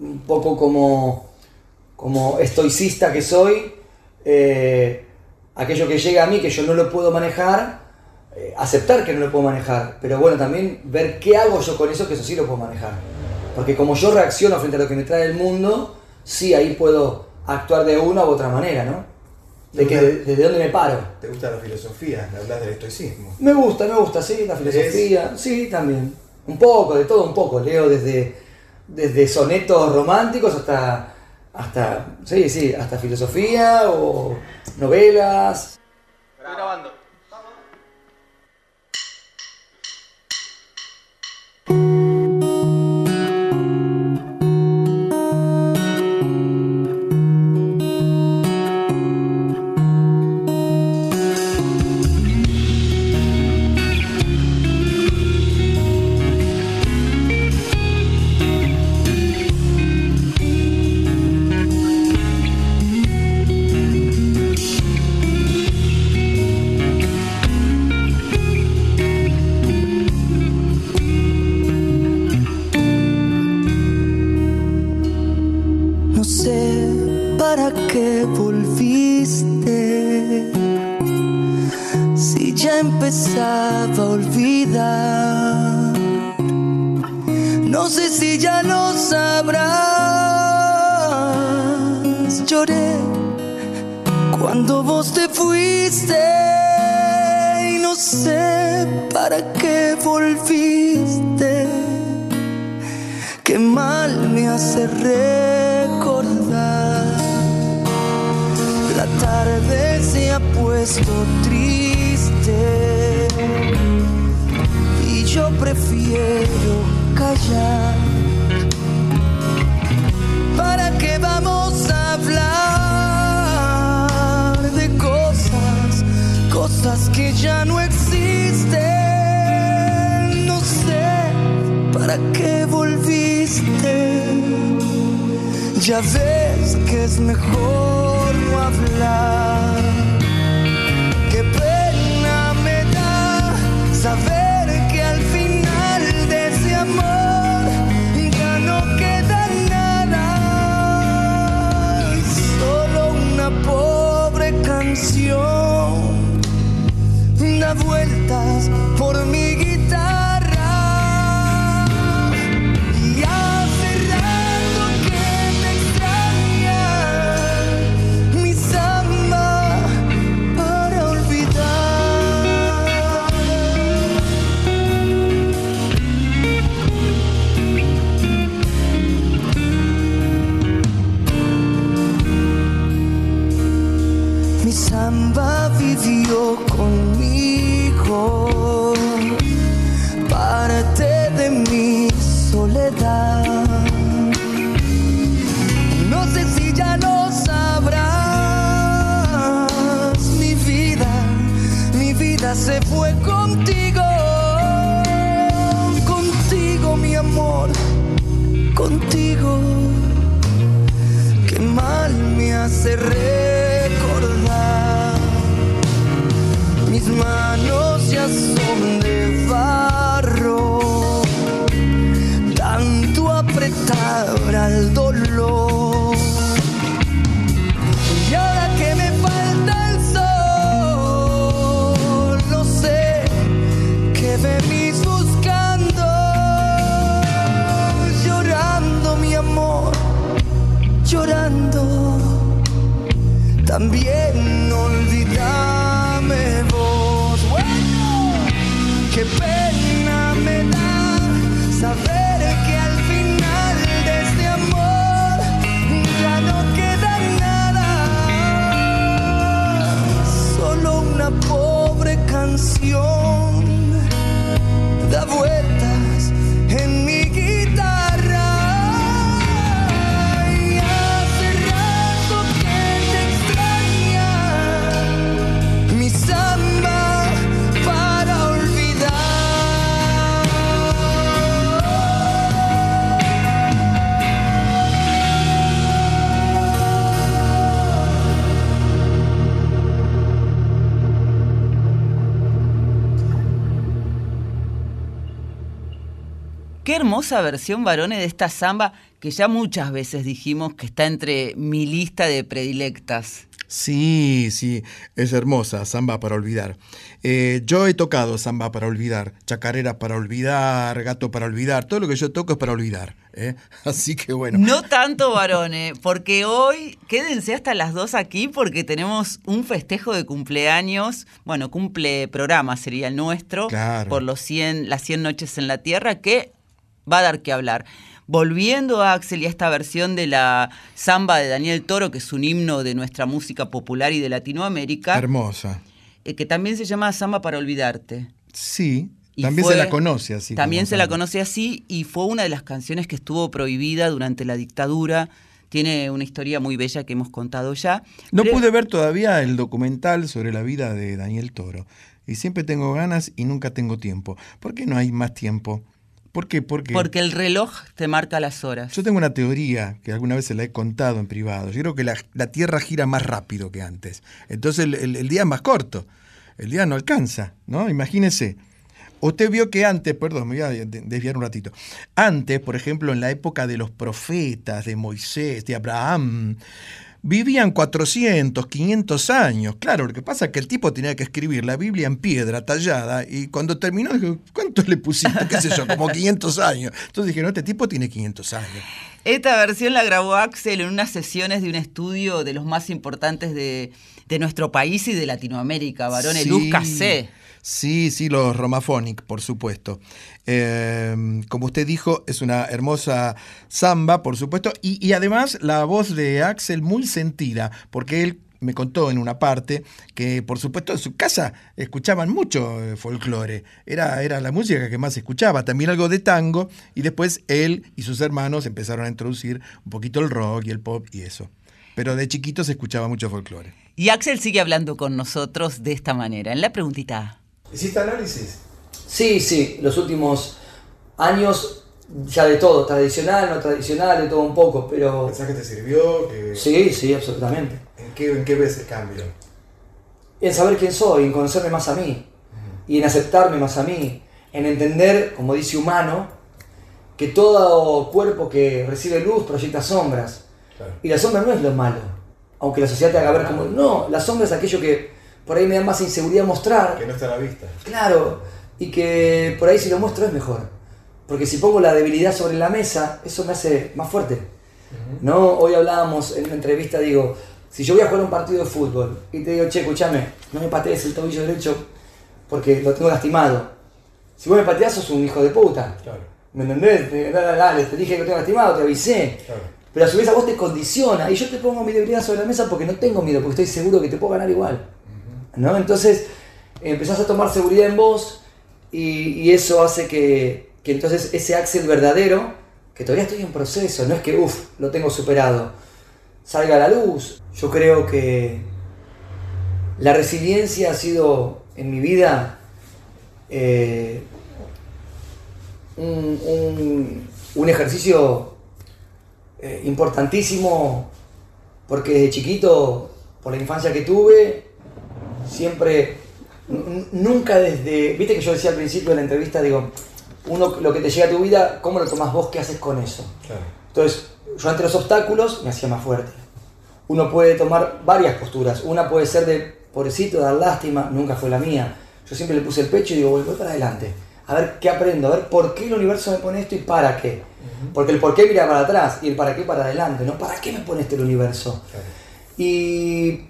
un poco como, como estoicista que soy, eh, aquello que llega a mí que yo no lo puedo manejar, eh, aceptar que no lo puedo manejar, pero bueno, también ver qué hago yo con eso, que eso sí lo puedo manejar. Porque como yo reacciono frente a lo que me trae el mundo, sí ahí puedo actuar de una u otra manera, ¿no? De que, desde dónde me paro. ¿Te gusta la filosofía? Hablas del estoicismo. Me gusta, me gusta, sí, la filosofía, sí, también. Un poco, de todo un poco. Leo desde, desde sonetos románticos hasta, hasta, sí, sí, hasta filosofía o novelas. Estoy grabando. Hermosa versión, varones, de esta samba que ya muchas veces dijimos que está entre mi lista de predilectas. Sí, sí, es hermosa, samba para olvidar. Eh, yo he tocado samba para olvidar, chacarera para olvidar, gato para olvidar, todo lo que yo toco es para olvidar. ¿eh? *laughs* Así que bueno. No tanto varones, porque hoy quédense hasta las dos aquí porque tenemos un festejo de cumpleaños, bueno, cumple programa sería el nuestro, Claro. por los 100, las 100 noches en la Tierra, que va a dar que hablar. Volviendo a Axel y a esta versión de la samba de Daniel Toro, que es un himno de nuestra música popular y de Latinoamérica, Hermosa. eh, que también se llama Samba para Olvidarte. Sí, Y también fue- se la conoce así. También se la conoce así y fue una de las canciones que estuvo prohibida durante la dictadura. Tiene una historia muy bella que hemos contado ya. No Pero- pude ver todavía el documental sobre la vida de Daniel Toro. Y siempre tengo ganas y nunca tengo tiempo. ¿Por qué no hay más tiempo? ¿Por qué? Porque, Porque el reloj te marca las horas. yo tengo una teoría que alguna vez se la he contado en privado. Yo creo que la, la Tierra gira más rápido que antes. Entonces el, el- el día es más corto. El día no alcanza, ¿no? Imagínese. Usted vio que antes, perdón, me voy a de- desviar un ratito. Antes, por ejemplo, en la época de los profetas, de Moisés, de Abraham, vivían 400, 500 años. Claro, lo que pasa es que el tipo tenía que escribir la Biblia en piedra tallada y cuando terminó, dijo, ¿cuánto le pusiste? ¿Qué sé yo? Como *laughs* 500 años. Entonces dije, no, este tipo tiene 500 años. Esta versión la grabó Axel en unas sesiones de un estudio de los más importantes de, de nuestro país y de Latinoamérica, varones Sí. Luz Casé. Sí, sí, los Romaphonic, por supuesto. Eh, como usted dijo, es una hermosa samba, por supuesto, y, y además la voz de Axel muy sentida, porque él me contó en una parte que, por supuesto, en su casa escuchaban mucho eh, folclore. Era, era la música que más escuchaba, también algo de tango, y después él y sus hermanos empezaron a introducir un poquito el rock y el pop y eso. Pero de chiquito se escuchaba mucho folclore. Y Axel sigue hablando con nosotros de esta manera. En la preguntita. ¿Hiciste análisis? Sí, sí, los últimos años ya de todo, tradicional, no tradicional, de todo un poco, pero... ¿Pensás que te sirvió? Que... Sí, sí, absolutamente. ¿En qué, ¿En qué ves el cambio? En saber quién soy, en conocerme más a mí, y en aceptarme más a mí, en entender, como dice humano, que todo cuerpo que recibe luz proyecta sombras. Y la sombra no es lo malo, aunque la sociedad te haga ver como... No, la sombra es aquello que por ahí me da más inseguridad mostrar. Que no está a la vista. Claro, y que por ahí si lo muestro es mejor. Porque si pongo la debilidad sobre la mesa, eso me hace más fuerte. ¿No? Hoy hablábamos en una entrevista, digo, si yo voy a jugar un partido de fútbol y te digo, che, escúchame, no me patees el tobillo derecho porque lo tengo lastimado. Si vos me pateás, sos un hijo de puta. ¿Me entendés? Te, dale, dale, te dije que lo tengo lastimado, te avisé. Pero a su vez a vos te condiciona y yo te pongo mi debilidad sobre la mesa porque no tengo miedo, porque estoy seguro que te puedo ganar igual. ¿No? Entonces empezás a tomar seguridad en vos y, eso hace que, entonces ese Axel verdadero, que todavía estoy en proceso, no es que, uff, lo tengo superado, salga a la luz. Yo creo que la resiliencia ha sido en mi vida eh, un ejercicio eh, importantísimo porque desde chiquito, por la infancia que tuve, siempre, nunca desde, viste que yo decía al principio de la entrevista, digo, uno lo que te llega a tu vida, ¿cómo lo tomás vos? ¿Qué haces con eso? Entonces, yo ante los obstáculos me hacía más fuerte. Uno puede tomar varias posturas. Una puede ser de pobrecito, dar lástima, nunca fue la mía. Yo siempre le puse el pecho y digo, voy, voy para adelante. A ver qué aprendo, a ver por qué el universo me pone esto y para qué. Porque el por qué mira para atrás y el para qué para adelante, ¿no? ¿Para qué me pone este el universo? Y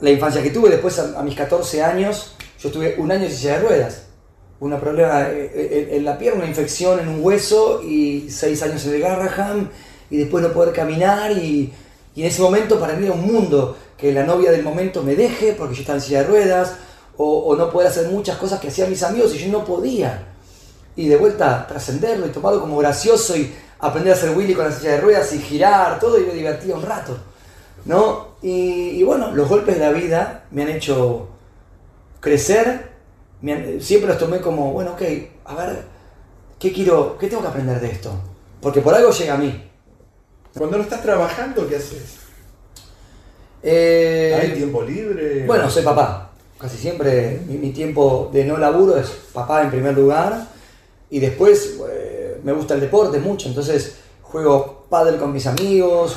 la infancia que tuve, después a, mis 14 años, yo tuve un año en silla de ruedas. Un problema eh, eh, en la pierna, una infección en un hueso y seis años en el Garraham y después no poder caminar y, y en ese momento para mí era un mundo que la novia del momento me deje porque yo estaba en silla de ruedas o, o no poder hacer muchas cosas que hacían mis amigos y yo no podía. Y de vuelta trascenderlo y tomarlo como gracioso y aprender a hacer Willy con la silla de ruedas y girar, todo y me divertía un rato. ¿No? Y, y bueno, los golpes de la vida me han hecho crecer, me han- siempre los tomé como, bueno, ok, a ver, ¿qué quiero, qué tengo que aprender de esto? Porque por algo llega a mí. Cuando no estás trabajando, ¿qué haces? Eh, ¿Hay tiempo libre? Bueno, soy papá. Casi siempre mi, mi tiempo de no laburo es papá en primer lugar. Y después eh, me gusta el deporte mucho, entonces juego pádel con mis amigos.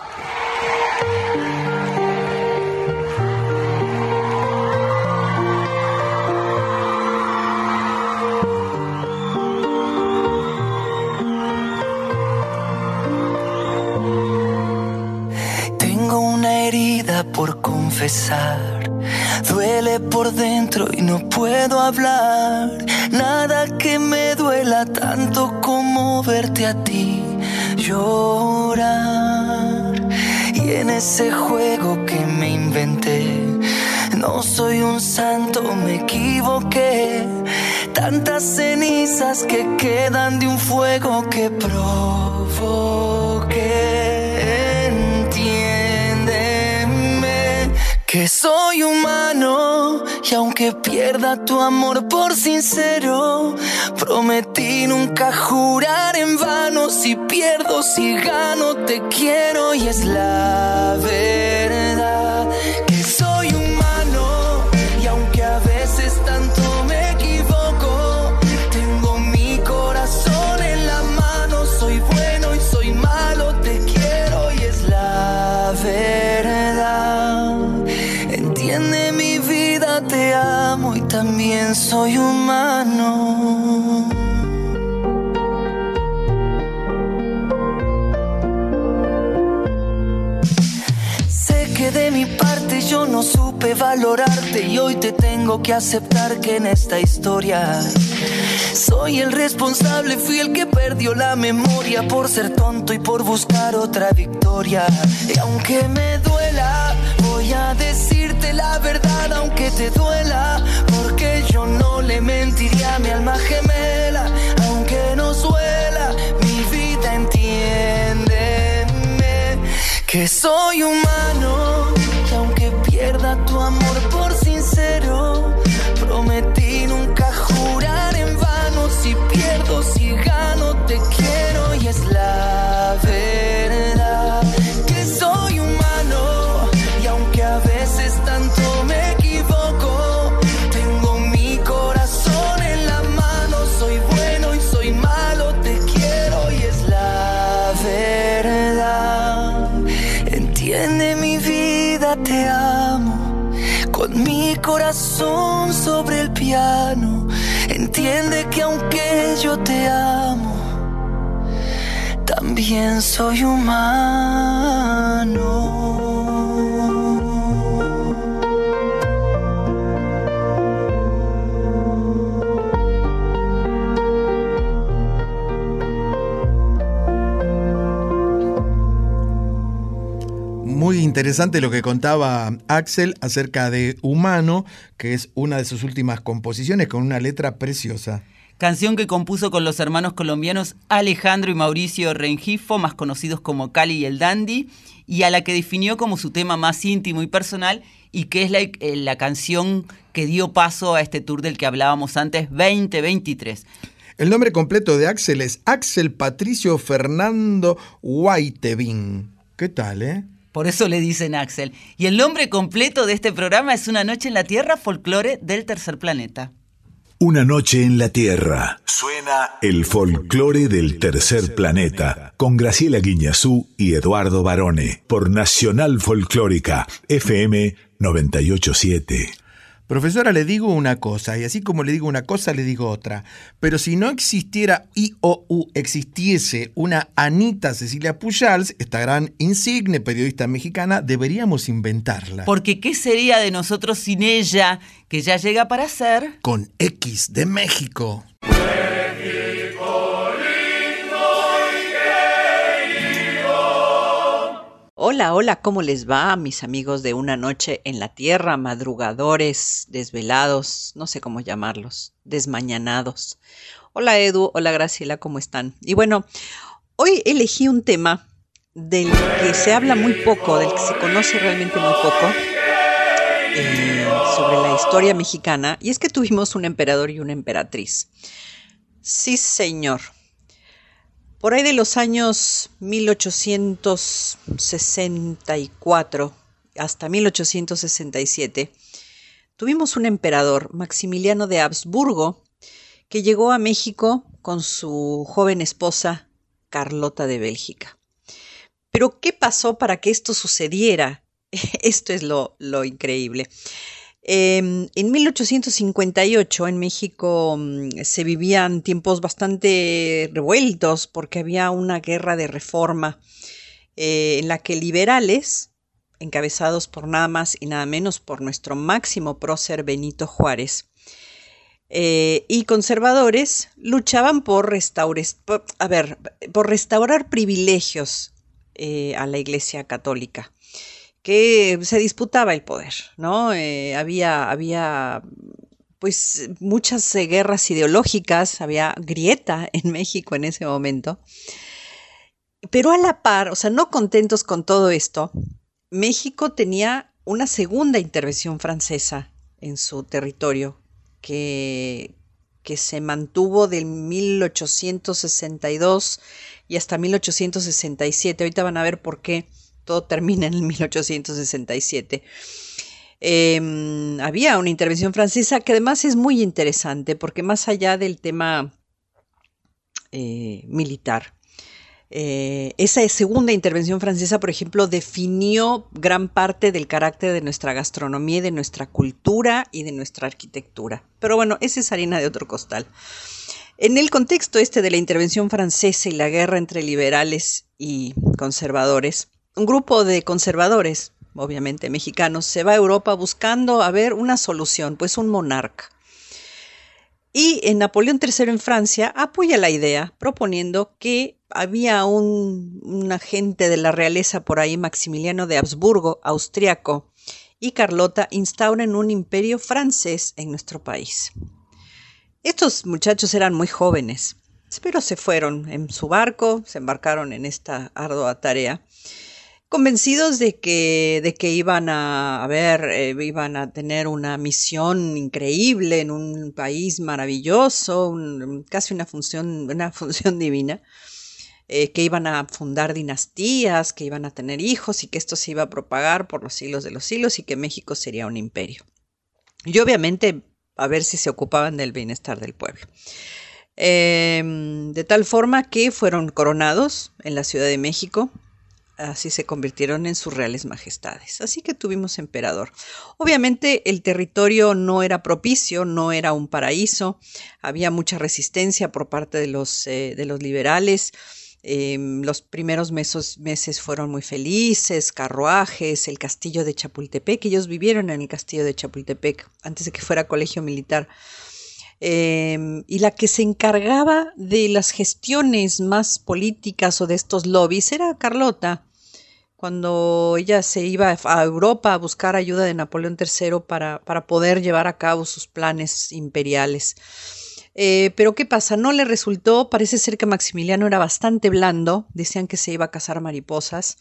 Duele por dentro y no puedo hablar. Nada que me duela tanto como verte a ti llorar. Y en ese juego que me inventé, no soy un santo, me equivoqué. Tantas cenizas que quedan de un fuego que provoqué. Que soy humano y aunque pierda tu amor por sincero, prometí nunca jurar en vano. Si pierdo, si gano, te quiero y es la verdad soy humano. Sé que de mi parte yo no supe valorarte y hoy te tengo que aceptar que en esta historia soy el responsable, fui el que perdió la memoria por ser tonto y por buscar otra victoria. Y aunque me duela, voy a decirte la verdad aunque te duela, no le mentiría a mi alma gemela, aunque no suela, mi vida entiéndeme, que soy humano, aunque pierda tu amor por también soy humano. Muy interesante lo que contaba Axel acerca de Humano, que es una de sus últimas composiciones con una letra preciosa. Canción que compuso con los hermanos colombianos Alejandro y Mauricio Rengifo, más conocidos como Cali y el Dandy, y a la que definió como su tema más íntimo y personal, y que es la, eh, la canción que dio paso a este tour del que hablábamos antes, 2023. El nombre completo de Axel es Axel Patricio Fernando Whitevin. ¿Qué tal, eh? Por eso le dicen Axel. Y el nombre completo de este programa es Una noche en la Tierra, folclore del tercer planeta. Una noche en la Tierra. Suena el folclore del tercer planeta con Graciela Guiñazú y Eduardo Barone por Nacional Folclórica FM 987. Profesora, le digo una cosa, y así como le digo una cosa, le digo otra. Pero si no existiera IOU, existiese una Anita Cecilia Pujals, esta gran insigne periodista mexicana, deberíamos inventarla. Porque ¿qué sería de nosotros sin ella, que ya llega para ser? Con X de México. Hola, hola, ¿cómo les va, mis amigos de Una Noche en la Tierra, madrugadores, desvelados, no sé cómo llamarlos, desmañanados? Hola Edu, hola Graciela, ¿cómo están? Y bueno, hoy elegí un tema del que se habla muy poco, del que se conoce realmente muy poco, eh, sobre la historia mexicana, y es que tuvimos un emperador y una emperatriz. Sí, señor. Por ahí de los años 1864 hasta 1867, tuvimos un emperador, Maximiliano de Habsburgo, que llegó a México con su joven esposa, Carlota de Bélgica. Pero, ¿qué pasó para que esto sucediera? *laughs* Esto es lo, lo increíble. Eh, en 1858 en México mm, se vivían tiempos bastante revueltos porque había una guerra de reforma eh, en la que liberales, encabezados por nada más y nada menos por nuestro máximo prócer Benito Juárez, eh, y conservadores luchaban por, ver, por restaurar privilegios eh, a la Iglesia Católica que se disputaba el poder, ¿no? Eh, había, había pues muchas eh, guerras ideológicas, había grieta *laughs* en México en ese momento. Pero a la par, o sea, no contentos con todo esto, México tenía una segunda intervención francesa en su territorio que, que se mantuvo del 1862 y hasta 1867. Ahorita van a ver por qué todo termina en el 1867. Eh, había una intervención francesa que además es muy interesante porque más allá del tema eh, militar, eh, esa segunda intervención francesa, por ejemplo, definió gran parte del carácter de nuestra gastronomía de nuestra cultura y de nuestra arquitectura. Pero bueno, esa es harina de otro costal. En el contexto este de la intervención francesa y la guerra entre liberales y conservadores, un grupo de conservadores, obviamente mexicanos, se va a Europa buscando a ver una solución, pues un monarca. Y en Napoleón III en Francia apoya la idea, proponiendo que había un, un agente de la realeza por ahí, Maximiliano de Habsburgo, austriaco, y Carlota instauran un imperio francés en nuestro país. Estos muchachos eran muy jóvenes, pero se fueron en su barco, se embarcaron en esta ardua tarea, convencidos de que, de que iban a, ver, eh, iban a tener una misión increíble en un país maravilloso, casi una función, una *laughs* función divina. Eh, que iban a fundar dinastías, que iban a tener hijos y que esto se iba a propagar por los siglos de los siglos y que México sería un imperio. Y obviamente a ver si se ocupaban del bienestar del pueblo. Em, de tal forma que fueron coronados en la Ciudad de México, así se convirtieron en sus reales majestades. Así que tuvimos emperador. Obviamente el territorio no era propicio, no era un paraíso, había mucha resistencia por parte de los, eh, de los liberales. Em, los primeros meses, fueron muy felices, carruajes, el castillo de Chapultepec, ellos vivieron en el castillo de Chapultepec antes de que fuera colegio militar. Em, y la que se encargaba de las gestiones más políticas o de estos lobbies era Carlota, cuando ella se iba a Europa a buscar ayuda de Napoleón III para, para poder llevar a cabo sus planes imperiales. Eh, pero ¿qué pasa? No le resultó, parece ser que Maximiliano era bastante blando, decían que se iba a cazar mariposas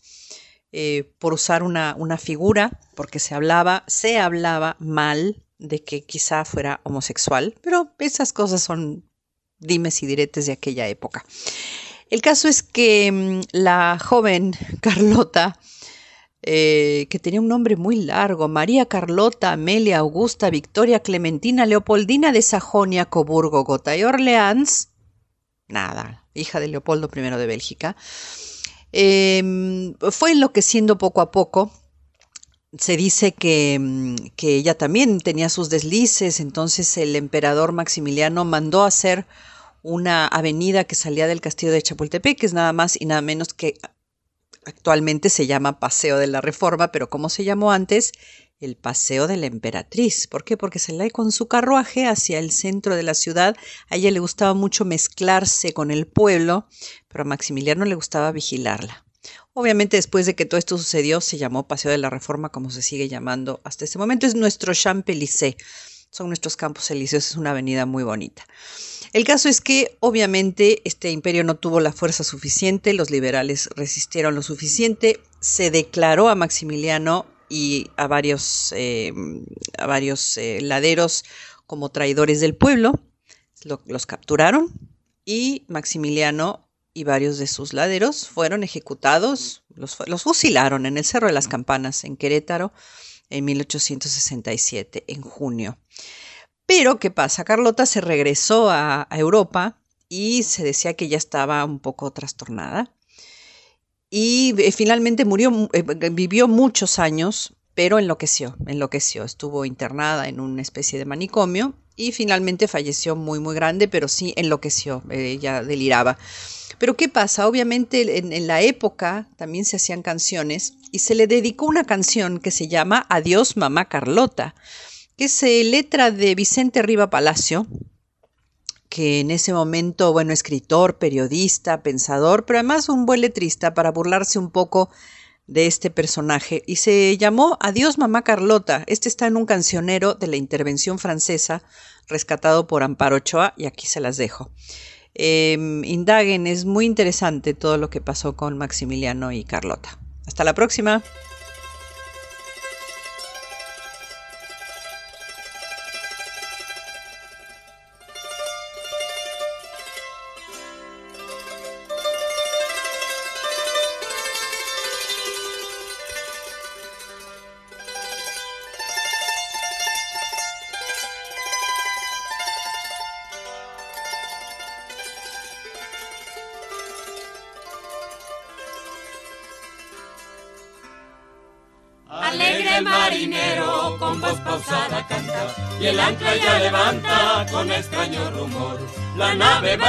eh, por usar una, una figura, porque se hablaba, se hablaba mal de que quizá fuera homosexual, pero esas cosas son dimes y diretes de aquella época. El caso es que mm, la joven *laughs* Carlota eh, que tenía un nombre muy largo, María Carlota, Amelia, Augusta, Victoria, Clementina, Leopoldina de Sajonia, Coburgo, Gotha y Orleans, nada, hija de Leopoldo I de Bélgica, em, fue enloqueciendo poco a poco. Se dice que, mm, que ella también tenía sus deslices, entonces el emperador Maximiliano mandó hacer una avenida que salía del castillo de Chapultepec, que es nada más y nada menos que Actualmente se llama Paseo de la Reforma, pero ¿cómo se llamó antes? El Paseo de la Emperatriz. ¿Por qué? Porque se con su carruaje hacia el centro de la ciudad. A ella le gustaba mucho mezclarse con el pueblo, pero a Maximiliano le gustaba vigilarla. Obviamente después de que todo esto sucedió, se llamó Paseo de la Reforma, como se sigue llamando hasta este momento. Es nuestro Champs-Élysées. Son nuestros campos elíseos, es una avenida muy bonita. El caso es que obviamente este imperio no tuvo la fuerza suficiente, los liberales resistieron lo suficiente, se declaró a Maximiliano y a varios, eh, a varios eh, laderos como traidores del pueblo, los capturaron y Maximiliano y varios de sus laderos fueron ejecutados, los, los fusilaron en el Cerro de las Campanas, en Querétaro, en 1867, en junio. Pero, ¿qué pasa? Carlota se regresó a, Europa y se decía que ya estaba un poco trastornada. Y eh, finalmente murió, eh, vivió muchos años, pero enloqueció, enloqueció. Estuvo internada en una especie de manicomio y finalmente falleció muy, muy grande, pero sí enloqueció, ella deliraba. Pero ¿qué pasa? Obviamente en, la época también se hacían canciones y se le dedicó una canción que se llama Adiós Mamá Carlota que es eh, letra de Vicente Riva Palacio, que en ese momento, bueno, escritor, periodista, pensador, pero además un buen letrista para burlarse un poco de este personaje y se llamó Adiós Mamá Carlota. Este está en un cancionero de la intervención francesa rescatado por Amparo Ochoa y aquí se las dejo. Em, indaguen, es muy interesante todo lo que pasó con Maximiliano y Carlota. Hasta la próxima.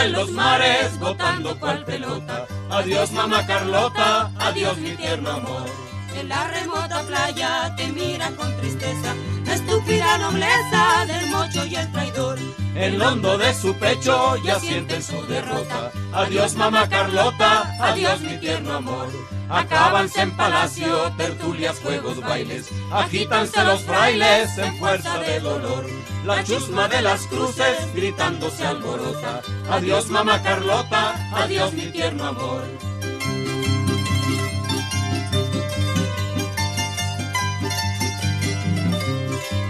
En los mares botando cual pelota. Adiós mamá Carlota, adiós mi tierno amor. En la remota playa te miran con tristeza la estúpida nobleza del mocho y el traidor En lo hondo de su pecho ya sienten su derrota. Adiós mamá Carlota, adiós mi tierno amor. Acábanse en palacio, tertulias, juegos, bailes. Agítanse los frailes en fuerza de dolor. La chusma de las cruces gritando se alborota. Adiós mamá Carlota, adiós mi tierno amor.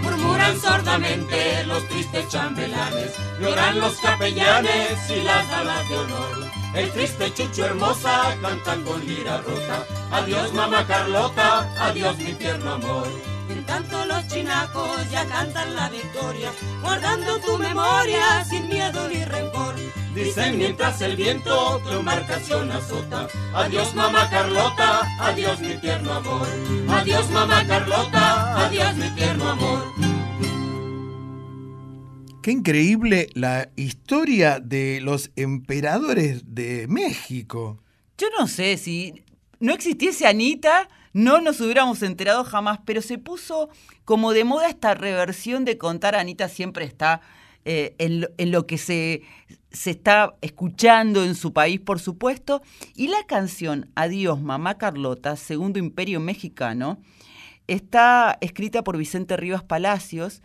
Murmuran sordamente los tristes chambelanes, lloran los capellanes y las damas de honor. El triste Chucho hermosa cantan con lira rota. Adiós mamá Carlota, adiós mi tierno amor. En tanto los chinacos ya cantan la victoria, guardando tu memoria sin miedo ni rencor. Dicen mientras el viento tu embarcación azota. Adiós mamá Carlota, adiós mi tierno amor. Adiós mamá Carlota, adiós mi tierno amor. Qué increíble la historia de los emperadores de México. Yo no sé si no existiese Anita, no nos hubiéramos enterado jamás, pero se puso como de moda esta reversión de contar Anita siempre está eh, en, lo, en, lo, que se, se está escuchando en su país, por supuesto. Y la canción Adiós, Mamá Carlota, Segundo Imperio Mexicano, está escrita por Vicente Rivas Palacios,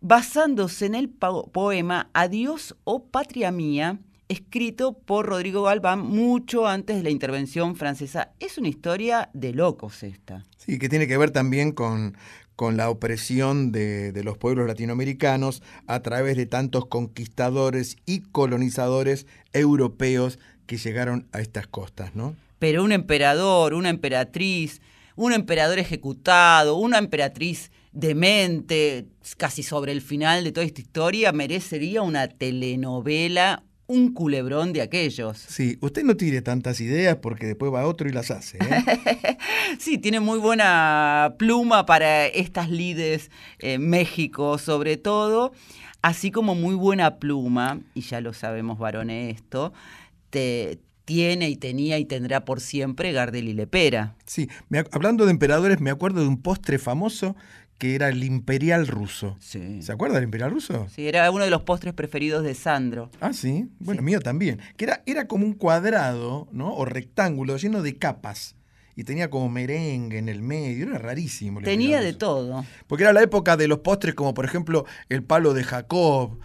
basándose en el poema Adiós, oh patria mía, escrito por Rodrigo Galván mucho antes de la intervención francesa. Es una historia de locos esta. Sí, que tiene que ver también con, con la opresión de, de, los pueblos latinoamericanos a través de tantos conquistadores y colonizadores europeos que llegaron a estas costas, ¿no? Pero un emperador, una emperatriz, un emperador ejecutado, una emperatriz demente, casi sobre el final de toda esta historia, merecería una telenovela, un culebrón de aquellos. Sí, usted no tire tantas ideas porque después va otro y las hace. ¿eh? *laughs* sí, tiene muy buena pluma para estas lides, eh, México sobre todo, así como muy buena pluma, y ya lo sabemos varones esto, te, tiene y tenía y tendrá por siempre Gardel y Lepera. Sí, me, hablando de emperadores, me acuerdo de un postre famoso que era el imperial ruso. Sí. ¿Se acuerda del imperial ruso? Sí, era uno de los postres preferidos de Sandro. Ah, sí. Bueno, sí. mío también. Que era, era como un cuadrado, ¿no? O rectángulo lleno de capas. Y tenía como merengue en el medio, era rarísimo. Tenía de todo. Porque era la época de los postres, como por ejemplo el palo de Jacob.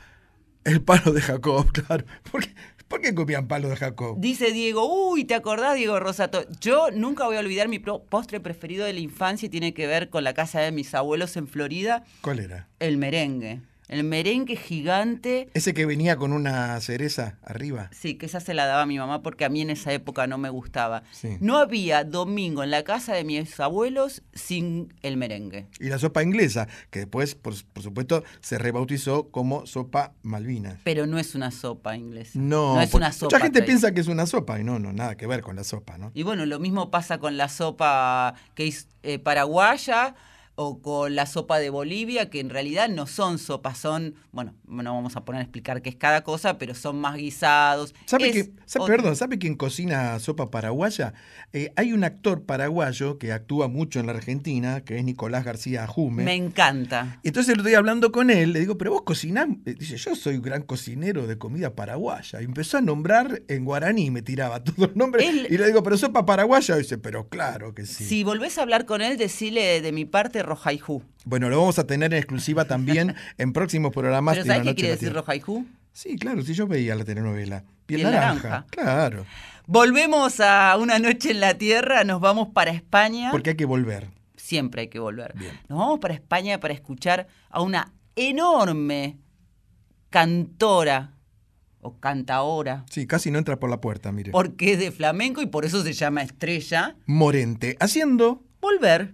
El palo de Jacob, *laughs* claro. Porque ¿Por qué comían palo de Jacob? Dice Diego, uy, ¿te acordás, Diego Rosato? Yo nunca voy a olvidar mi postre preferido de la infancia y tiene que ver con la casa de mis abuelos en Florida. ¿Cuál era? El merengue. El merengue gigante. Ese que venía con una cereza arriba. Sí, que esa se la daba a mi mamá porque a mí en esa época no me gustaba. Sí. No había domingo en la casa de mis abuelos sin el merengue. Y la sopa inglesa, que después, por, por supuesto, se rebautizó como sopa malvina. Pero no es una sopa inglesa. No, no es una sopa. Mucha gente piensa que es una sopa y no, no, nada que ver con la sopa, ¿no? Y bueno, lo mismo pasa con la sopa que es eh, paraguaya o con la sopa de Bolivia, que en realidad no son sopas, son, bueno, no vamos a poner a explicar qué es cada cosa, pero son más guisados. ¿Sabe, es que, sabe perdón, ¿sabe quién cocina sopa paraguaya? Eh, hay un actor paraguayo que actúa mucho en la Argentina, que es Nicolás García Ajume. Me encanta. Entonces lo estoy hablando con él, le digo, pero vos cocinás, dice, yo soy un gran cocinero de comida paraguaya. Y empezó a nombrar en guaraní, me tiraba *laughs* todos los nombres, y le digo, pero sopa paraguaya, y dice, pero claro que sí. Si volvés a hablar con él, decile de mi parte Rojaijú. Bueno, lo vamos a tener en exclusiva también *laughs* en próximos programas. ¿Pero sabes qué quiere decir Rojaijú? Sí, claro, sí, yo veía la telenovela. Piel, Piel naranja, naranja, claro. Volvemos a Una Noche en la Tierra, nos vamos para España. Porque hay que volver. Siempre hay que volver. Bien. Nos vamos para España para escuchar a una enorme cantora o cantaora. Sí, casi no entra por la puerta, mire. Porque es de flamenco y por eso se llama Estrella. Morente, haciendo... Volver.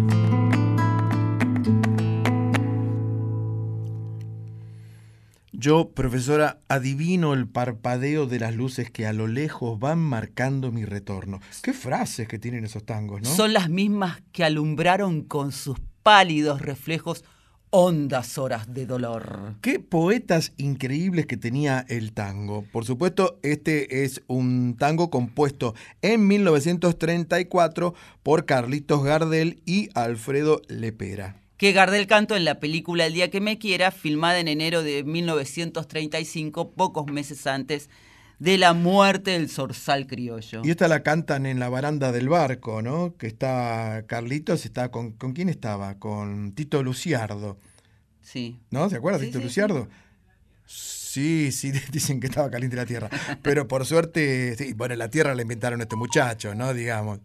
Yo, profesora, adivino el parpadeo de las luces que a lo lejos van marcando mi retorno. Qué frases que tienen esos tangos, ¿no? Son las mismas que alumbraron con sus pálidos reflejos hondas horas de dolor. Qué poetas increíbles que tenía el tango. Por supuesto, este es un tango compuesto en 1934 por Carlitos Gardel y Alfredo Lepera. Que Gardel cantó en la película El día que me quiera, filmada en enero de 1935, pocos meses antes de la muerte del zorzal criollo. Y esta la cantan en la baranda del barco, ¿no? Que está Carlitos, está con, ¿con quién estaba? Con Tito Luciardo. Sí. ¿No? ¿Se acuerda Sí, Tito sí, Luciardo? Sí, sí, *laughs* dicen que estaba caliente la tierra. Pero por suerte, sí, bueno, la tierra la inventaron a este muchacho, ¿no? Digamos.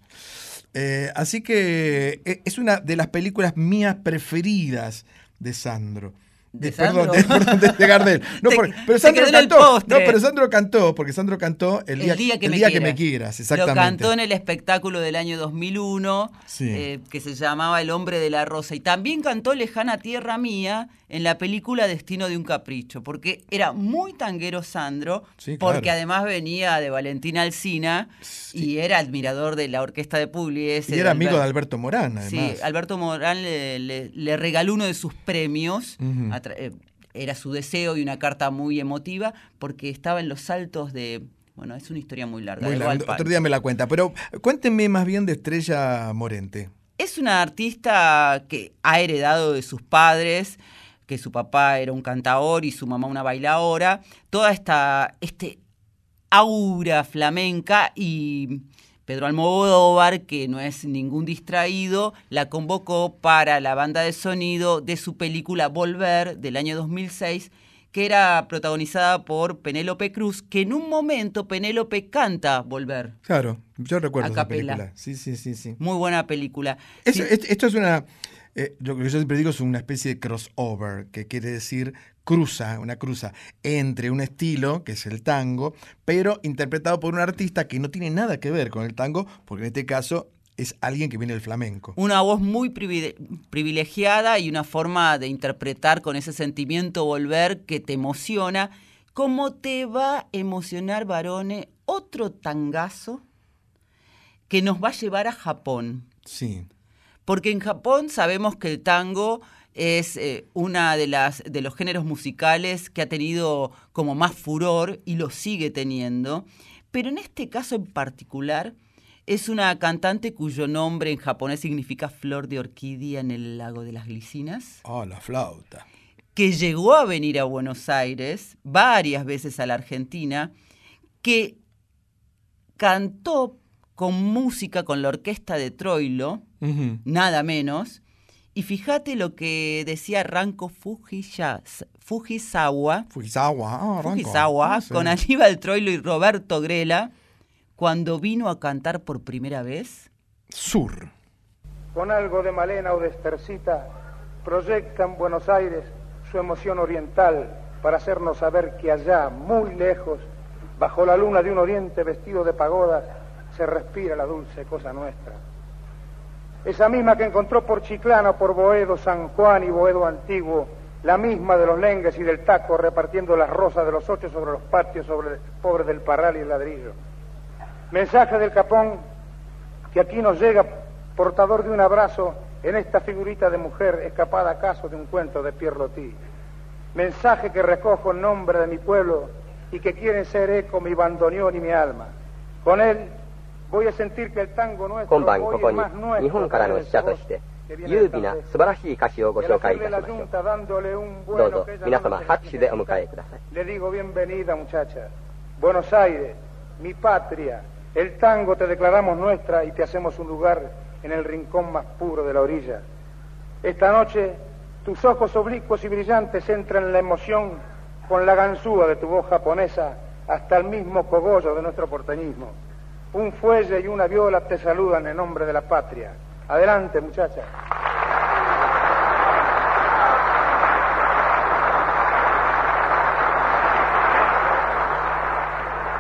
Eh, así que eh, es una de las películas mías preferidas de Sandro. ¿De perdón, Sandro? de, perdón, de- de Gardel. No, por- pero Sandro cantó. No, pero Sandro cantó, porque Sandro cantó el día, el día que, el me, día que me quieras, exactamente. Lo cantó en el espectáculo del año 2001, Sí. eh, que se llamaba El hombre de la rosa. Y también cantó Lejana Tierra Mía en la película Destino de un Capricho, porque era muy tanguero Sandro, Sí, porque claro. además venía de Valentina Alsina y era admirador de la orquesta de Pugliese. Y era amigo de Albert- Alberto Morán, además. Sí, Alberto Morán le, le- le regaló uno de sus premios. A tra- eh, era su deseo y una carta muy emotiva porque estaba en los altos de... Bueno, es una historia muy larga. Muy. Hualpa. Otro día me la cuenta. Pero cuéntenme más bien de Estrella Morente. Es una artista que ha heredado de sus padres, que su papá era un cantador y su mamá una bailadora, toda esta este aura flamenca y Pedro Almodóvar, que no es ningún distraído, la convocó para la banda de sonido de su película Volver del año 2006, que era protagonizada por Penélope Cruz, que en un momento Penélope canta Volver. Claro, yo recuerdo esa película. Sí, sí, sí, sí. Muy buena película. Es- Sí. es- esto es una. eh, lo que yo siempre digo es una especie de crossover, que quiere decir cruza, una cruza entre un estilo, que es el tango, pero interpretado por un artista que no tiene nada que ver con el tango, porque en este caso es alguien que viene del flamenco. Una voz muy privile- privilegiada y una forma de interpretar con ese sentimiento volver que te emociona. ¿Cómo te va a emocionar, varones, otro tangazo que nos va a llevar a Japón? Sí. Porque en Japón sabemos que el tango es eh, una de las de los géneros musicales que ha tenido como más furor y lo sigue teniendo. Pero en este caso en particular es una cantante cuyo nombre en japonés significa flor de orquídea en el lago de las glicinas, Ah, la flauta. que llegó a venir a Buenos Aires varias veces a la Argentina, que cantó con música con la orquesta de Troilo, nada menos. Y fíjate lo que decía Ranko Fujisa- Fujisawa, Fujisawa, ah, Ranko. Fujisawa, Ah, sí. con Aníbal Troilo y Roberto Grela, cuando vino a cantar por primera vez. Sur. con algo de Malena o de Estercita, proyecta en Buenos Aires su emoción oriental para hacernos saber que allá, muy lejos, bajo la luna de un oriente vestido de pagodas, se respira la dulce cosa nuestra. Esa misma que encontró por Chiclana, por Boedo, San Juan y Boedo Antiguo, la misma de los lengues y del taco repartiendo las rosas de los ocho sobre los patios, sobre el pobre del parral y el ladrillo. Mensaje del capón que aquí nos llega portador de un abrazo en esta figurita de mujer escapada acaso de un cuento de Pierre Loti. Mensaje que recojo en nombre de mi pueblo y que quiere ser eco mi bandoneón y mi alma. Con él 今晩 hoy ここ es に más nuestro 日本からの使者として優美な素晴らしい歌詞をご紹介いたしましょう dándole un どう bueno ぞ que ella 皆 no 様 nos 拍手でお迎えください Le digo bienvenida, muchacha. Buenos Aires, mi patria. El tango te declaramos nuestra y te hacemos un lugar en el rincón más puro de la orilla. Esta noche, tus ojos oblicuos y brillantes entran en la emoción con la ganzúa de tu voz japonesa hasta el mismo cogollo de nuestro porteñismo. Un fuelle y una viola te saludan en nombre de la patria. Adelante, muchacha.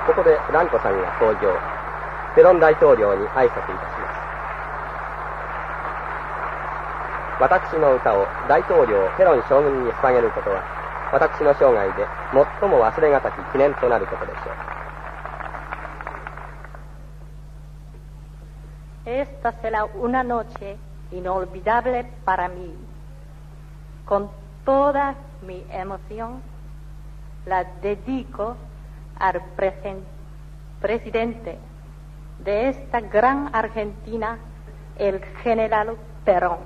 ここで蘭子さんが登場ペロン大統領に挨拶いたします私の歌を大統領ペロン将軍に捧げることは私の生涯で最も忘れがたき記念となることでしょう Esta será una noche inolvidable para mí. Con toda mi emoción la dedico al presen- presidente de esta gran Argentina, el general Perón.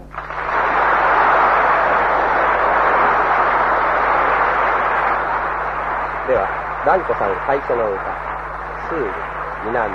では蘭子さん最初の歌「スール南」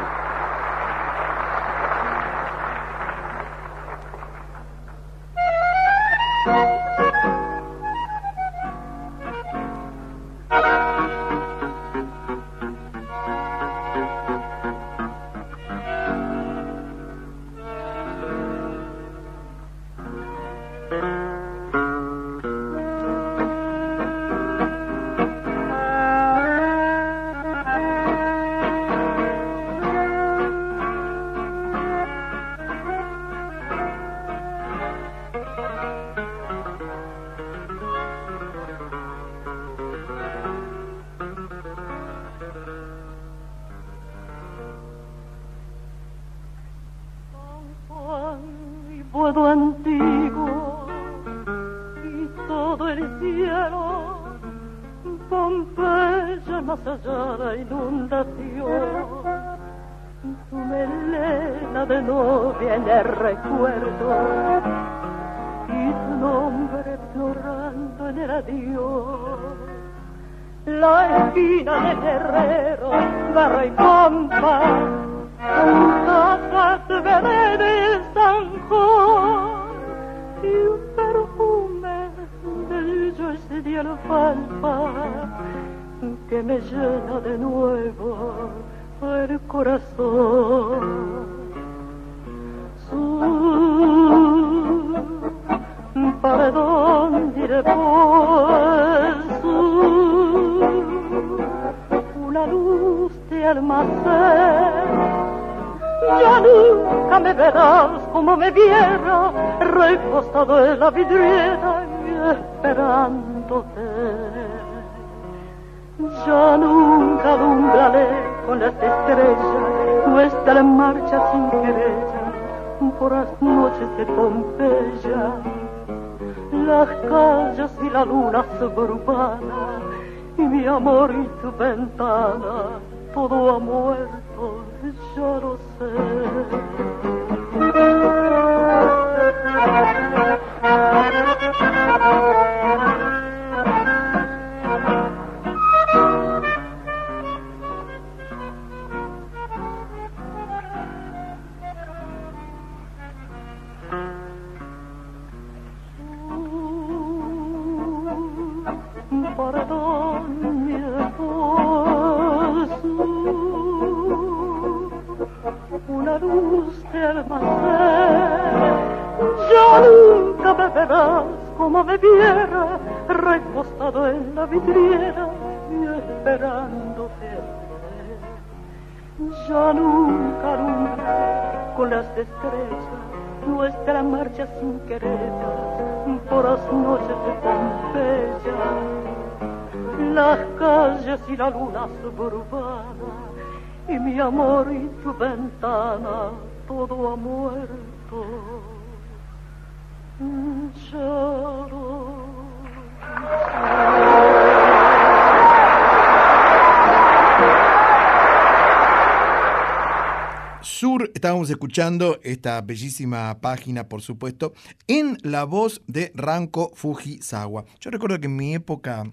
escuchando esta bellísima página, por supuesto, en la voz de Ranko Fujisawa. Yo recuerdo que en mi época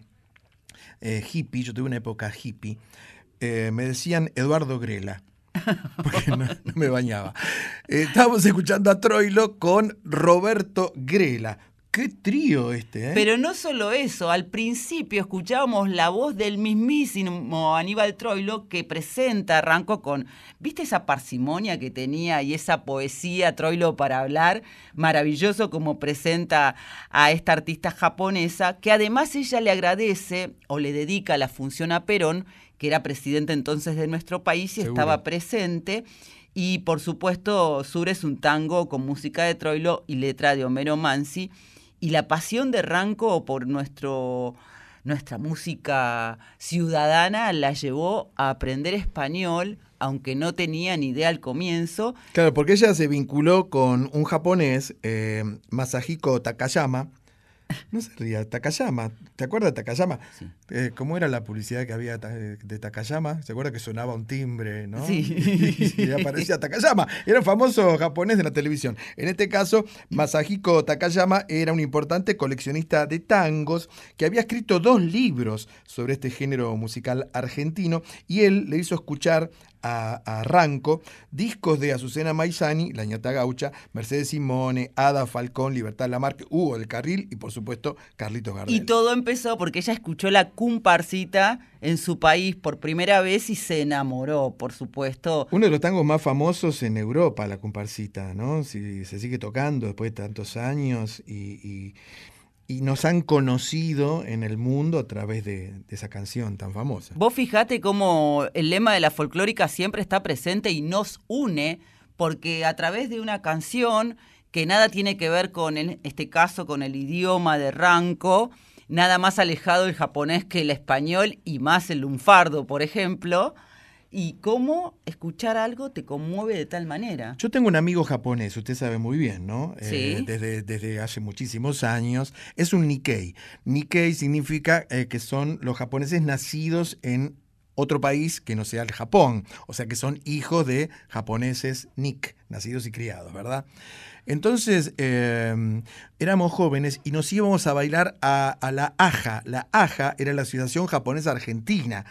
eh, hippie, yo tuve una época hippie, eh, me decían Eduardo Grela, porque no, me bañaba. Eh, estábamos escuchando a Troilo con Roberto Grela. Qué trío este, ¿eh? Pero no solo eso, al principio escuchábamos la voz del mismísimo Aníbal Troilo que presenta, arrancó con, ¿viste esa parsimonia que tenía y esa poesía Troilo para hablar? Maravilloso como presenta a esta artista japonesa, que además ella le agradece o le dedica la función a Perón, que era presidente entonces de nuestro país y Seguro. estaba presente. Y por supuesto, Sur es un tango con música de Troilo y letra de Homero Mansi. Y la pasión de Ranco por nuestro, nuestra música ciudadana la llevó a aprender español, aunque no tenía ni idea al comienzo. Claro, porque ella se vinculó con un japonés, eh, Masahiko Takayama. No se ría, Takayama. ¿Te acuerdas de Takayama? Eh, ¿Cómo era la publicidad que había ta- de Takayama? ¿Se acuerda que sonaba un timbre, no? Sí. *laughs* y aparecía Takayama. Era un famoso japonés de la televisión. En este caso, Masahiko Takayama era un importante coleccionista de tangos que había escrito dos libros sobre este género musical argentino y él le hizo escuchar a, a Ranco discos de Azucena Maizani, La ñata gaucha, Mercedes Simone, Ada Falcón, Libertad Lamarque, Hugo del Carril y por supuesto Carlitos Gardel. Y todo empezó porque ella escuchó la comparsita en su país por primera vez y se enamoró, por supuesto. Uno de los tangos más famosos en Europa, la comparsita, ¿no? Si se sigue tocando después de tantos años y, y- y nos han conocido en el mundo a través de, esa canción tan famosa. Vos fijate cómo el lema de la folclórica siempre está presente y nos une, porque a través de una canción que nada tiene que ver con, en este caso, con el idioma de Ranco, nada más alejado del japonés que el español y más el lunfardo, por ejemplo, y cómo escuchar algo te conmueve de tal manera. Yo tengo un amigo japonés, usted sabe muy bien, ¿no? Sí. Eh, desde, desde hace muchísimos años. Es un Nikkei. Nikkei significa eh, que son los japoneses nacidos en otro país que no sea el Japón. O sea que son hijos de japoneses Nik, nacidos y criados, ¿verdad? Entonces eh, éramos jóvenes y nos íbamos a bailar a, a la Aja. La Aja era la Asociación Japonesa Argentina.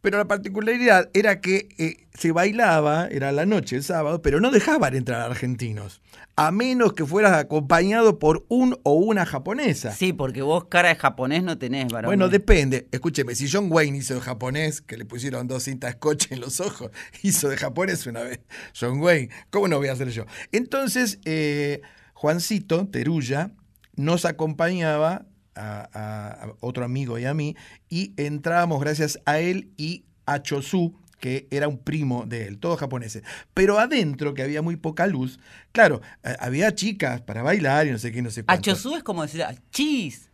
Pero la particularidad era que eh, se bailaba, era la noche, el sábado, pero no dejaban entrar argentinos. A menos que fueras acompañado por un o una japonesa. Sí, porque vos cara de japonés no tenés, varón. Bueno, depende. Escúcheme, si John Wayne hizo de japonés, que le pusieron dos cintas scotch en los ojos, *laughs* hizo de japonés una vez. John Wayne, ¿cómo no voy a hacer yo? Entonces, eh, Juancito Terulla nos acompañaba a, otro amigo y a mí y entrábamos gracias a él y a Chosu, que era un primo de él, todos japoneses. Pero adentro, que había muy poca luz, claro, eh, había chicas para bailar y no sé qué, no sé cuánto. Achosú es como decir, chis.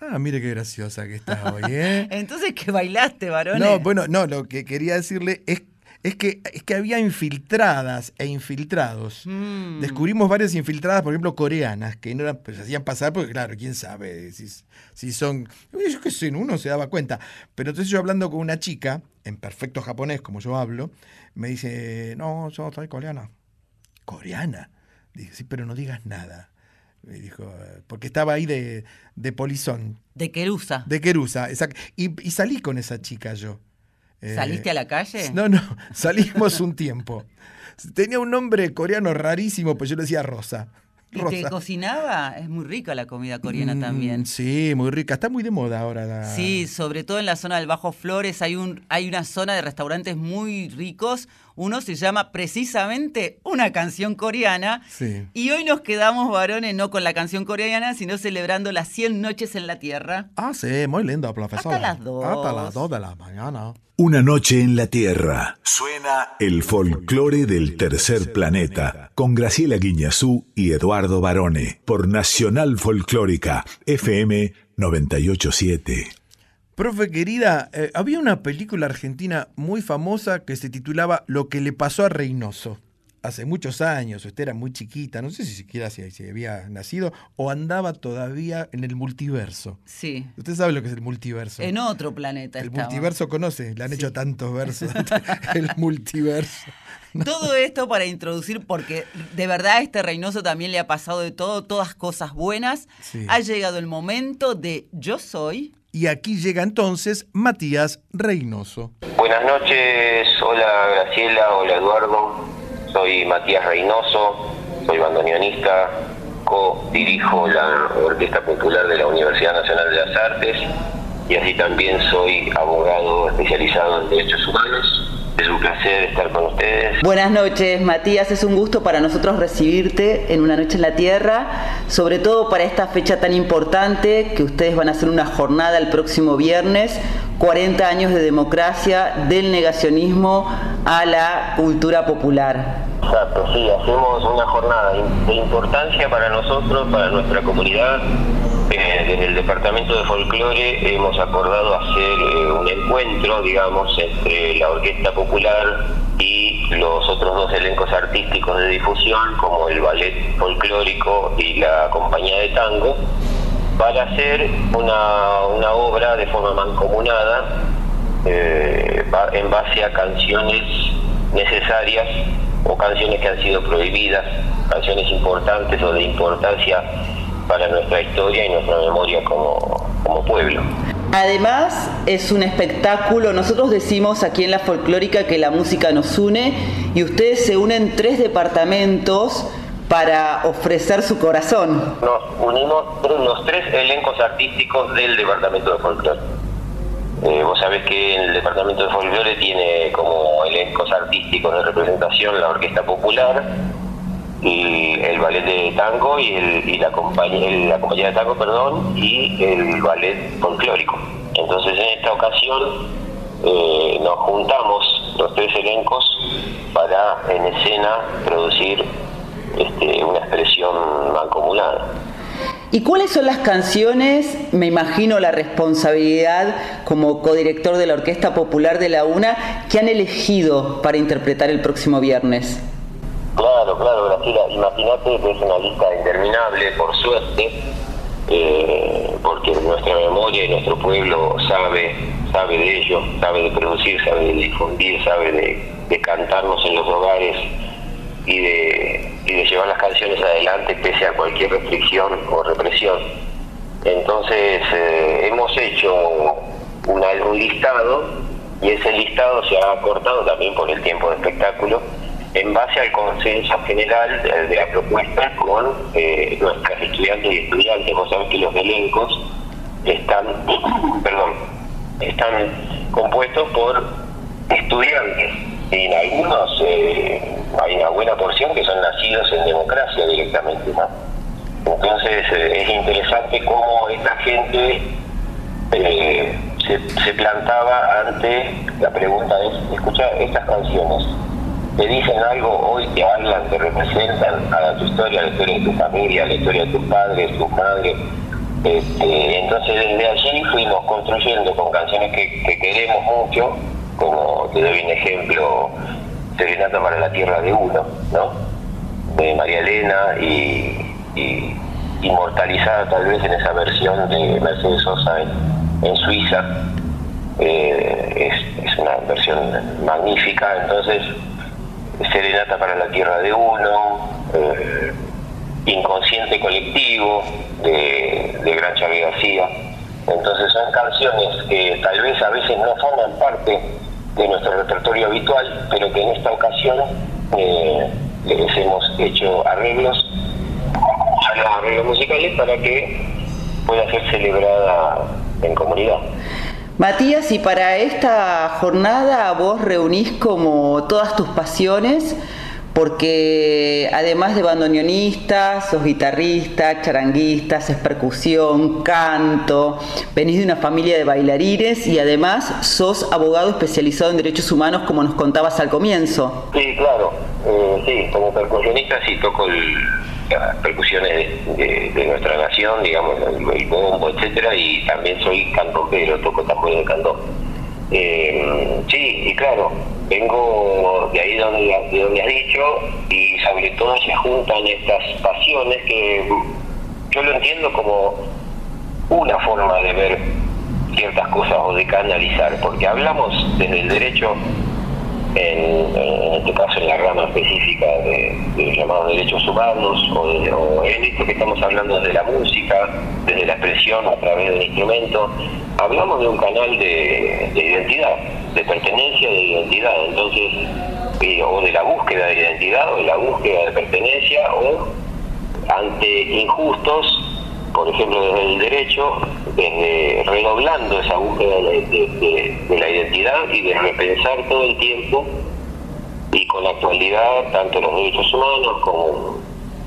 Ah, mire qué graciosa que está hoy, ¿eh? *laughs* Entonces que bailaste, varón. No, bueno, no, lo que quería decirle es, es, que, es que había infiltradas e infiltrados. Mm. Descubrimos varias infiltradas, por ejemplo, coreanas, que no eran, pues, se hacían pasar porque, claro, quién sabe si, si son. Yo qué sé, uno se daba cuenta. Pero entonces yo hablando con una chica, en perfecto japonés, como yo hablo, me dice: No, yo soy coreana. ¿Coreana? Dije, sí, pero no digas nada. Me dijo, eh, porque estaba ahí de, de polizón. De Querusa. De Querusa, exacto. Y, y salí con esa chica yo. Eh, ¿Saliste a la calle? No, no, *laughs* salimos un tiempo. Tenía un nombre coreano rarísimo, pues yo le decía Rosa. ¿Y Rosa. te cocinaba? Es muy rica la comida coreana Mm, también. Sí, muy rica. Está muy de moda ahora. la- Sí, sobre todo en la zona del Bajo Flores hay un hay una zona de restaurantes muy ricos. Uno se llama precisamente una canción coreana. Sí. Y hoy nos quedamos, varones, no con la canción coreana, sino celebrando las 100 noches en la Tierra. Ah, sí, muy lindo, profesor. Hasta las dos. Hasta las dos de la mañana. Una noche en la Tierra. Suena el folclore del tercer planeta con Graciela Guiñazú y Eduardo Barone por Nacional Folclórica FM 987. Profe querida, eh, había una película argentina muy famosa que se titulaba Lo que le pasó a Reynoso. Hace muchos años, usted era muy chiquita, no sé si siquiera si, si había nacido o andaba todavía en el multiverso. Sí. Usted sabe lo que es el multiverso. En otro planeta el estaba. multiverso conoce, le han hecho tantos versos. *laughs* *laughs* el multiverso. Todo esto para introducir, porque de verdad a este Reynoso también le ha pasado de todo, todas cosas buenas. Sí. Ha llegado el momento de Yo Soy. Y aquí llega entonces Matías Reynoso. Buenas noches, hola Graciela, hola Eduardo, soy Matías Reynoso, soy bandoneonista, co-dirijo la Orquesta Popular de la Universidad Nacional de las Artes y así también soy abogado especializado en derechos humanos. Es un placer estar con ustedes. Buenas noches, Matías. Es un gusto para nosotros recibirte en una noche en la Tierra, sobre todo para esta fecha tan importante que ustedes van a hacer una jornada el próximo viernes, 40 años de democracia, del negacionismo a la cultura popular. Exacto, sí, hacemos una jornada de importancia para nosotros, para nuestra comunidad. Eh, desde el Departamento de Folclore hemos acordado hacer eh, un encuentro, digamos, entre la Orquesta Popular y los otros dos elencos artísticos de difusión, como el Ballet Folclórico y la Compañía de Tango, para hacer una, una obra de forma mancomunada eh, en base a canciones necesarias o canciones que han sido prohibidas, canciones importantes o de importancia para nuestra historia y nuestra memoria como, como pueblo. Además, es un espectáculo. Nosotros decimos aquí en la folclórica que la música nos une y ustedes se unen tres departamentos para ofrecer su corazón. Nos unimos los tres elencos artísticos del Departamento de Folclore. Eh, vos sabés que el Departamento de Folclore tiene como elencos artísticos de representación la Orquesta Popular, y el ballet de tango y, el- la, compañía, la compañía de tango, perdón, y el ballet folclórico. Entonces en esta ocasión eh, nos juntamos los tres elencos para en escena producir este, una expresión mancomunada. ¿Y cuáles son las canciones, me imagino la responsabilidad como codirector de la Orquesta Popular de la UNA, que han elegido para interpretar el próximo viernes? Claro, claro, Graciela, imagínate que es una lista interminable, por suerte, eh, porque nuestra memoria y nuestro pueblo sabe, sabe de ello, sabe de producir, sabe de difundir, sabe de, de cantarnos en los hogares y de, llevar las canciones adelante pese a cualquier restricción o represión. Entonces eh, hemos hecho una- un listado y ese listado se ha cortado también por el tiempo de espectáculo en base al consenso general de, de la propuesta con eh, nuestras estudiantes y estudiantes. Vos sabés que los elencos están, *coughs* perdón, están compuestos por estudiantes y en algunos eh, hay una buena porción que son nacidos en democracia directamente. ¿no? Entonces eh, es interesante cómo esta gente eh, se, se plantaba ante la pregunta de, escucha, estas canciones, te dicen algo hoy, te hablan, te representan a tu historia, a la historia de tu familia, a la historia de tus padres, tus madres. Este, entonces desde allí fuimos construyendo con canciones que, que queremos mucho, como te doy un ejemplo, Serenata para la Tierra de Uno, ¿no? De María Elena y, inmortalizada tal vez en esa versión de Mercedes Sosa en, Suiza. Eh, es una versión magnífica, entonces Serenata para la Tierra de Uno, eh, Inconsciente Colectivo de, Gran Chávez García. Entonces son canciones que tal vez a veces no forman parte de nuestro repertorio habitual, pero que en esta ocasión eh, les hemos hecho arreglos, arreglos musicales para que pueda ser celebrada en comunidad. Matías, y para esta jornada vos reunís como todas tus pasiones, porque además de bandoneonista, sos guitarrista, charanguista, haces percusión, canto, venís de una familia de bailarines y además sos abogado especializado en derechos humanos, como nos contabas al comienzo. Sí, claro, eh, sí, como percusionista sí toco el, las percusiones de, nuestra nación, digamos, el, el bombo, etcétera, y también soy cantoquero, toco tambor de cantón. Eh, sí, y claro, vengo de ahí donde, de donde has dicho, y sobre todo se juntan estas pasiones que yo lo entiendo como una forma de ver ciertas cosas o de canalizar, porque hablamos desde el derecho en, en este caso en la rama específica de, los llamados derechos humanos o, en esto que estamos hablando de la música, desde la expresión a través del instrumento, hablamos de un canal de, de identidad, de pertenencia, de identidad, entonces, eh, o de la búsqueda de identidad o de la búsqueda de pertenencia o ante injustos, por ejemplo desde el derecho, desde redoblando esa búsqueda de, la identidad y de repensar todo el tiempo y con la actualidad tanto los derechos humanos como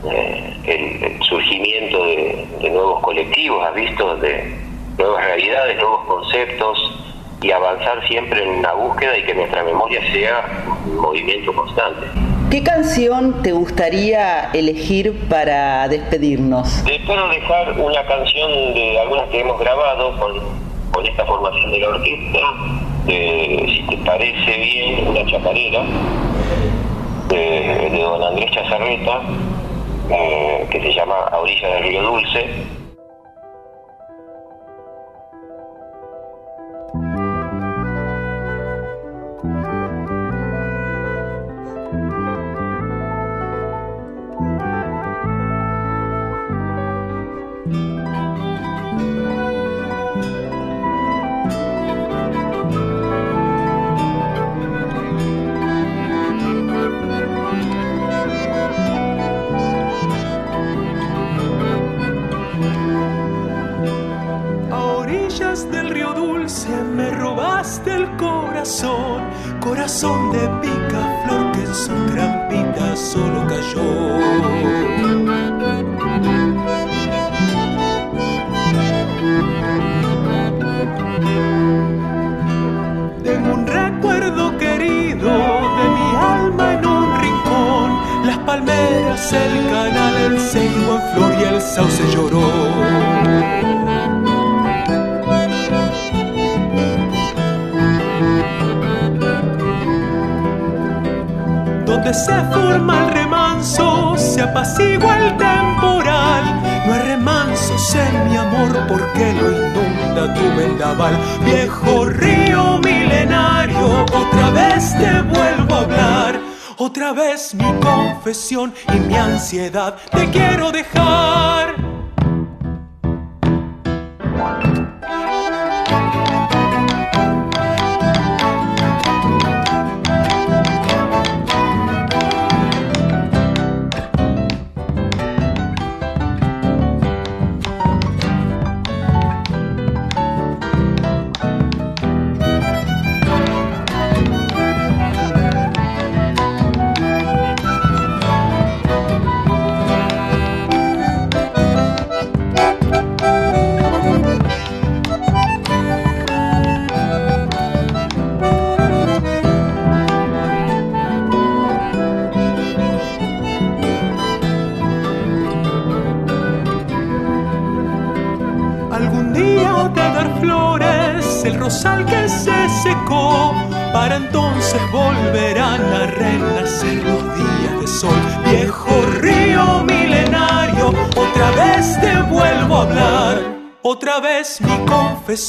eh, el, surgimiento de, nuevos colectivos, has visto, de nuevas realidades, nuevos conceptos y avanzar siempre en una búsqueda y que nuestra memoria sea un movimiento constante. ¿Qué canción te gustaría elegir para despedirnos? Les puedo dejar una canción de algunas que hemos grabado con, con esta formación de la orquesta, de, si te parece bien, una chacarera de, don Andrés Chazarreta, eh, que se llama A orilla del río Dulce.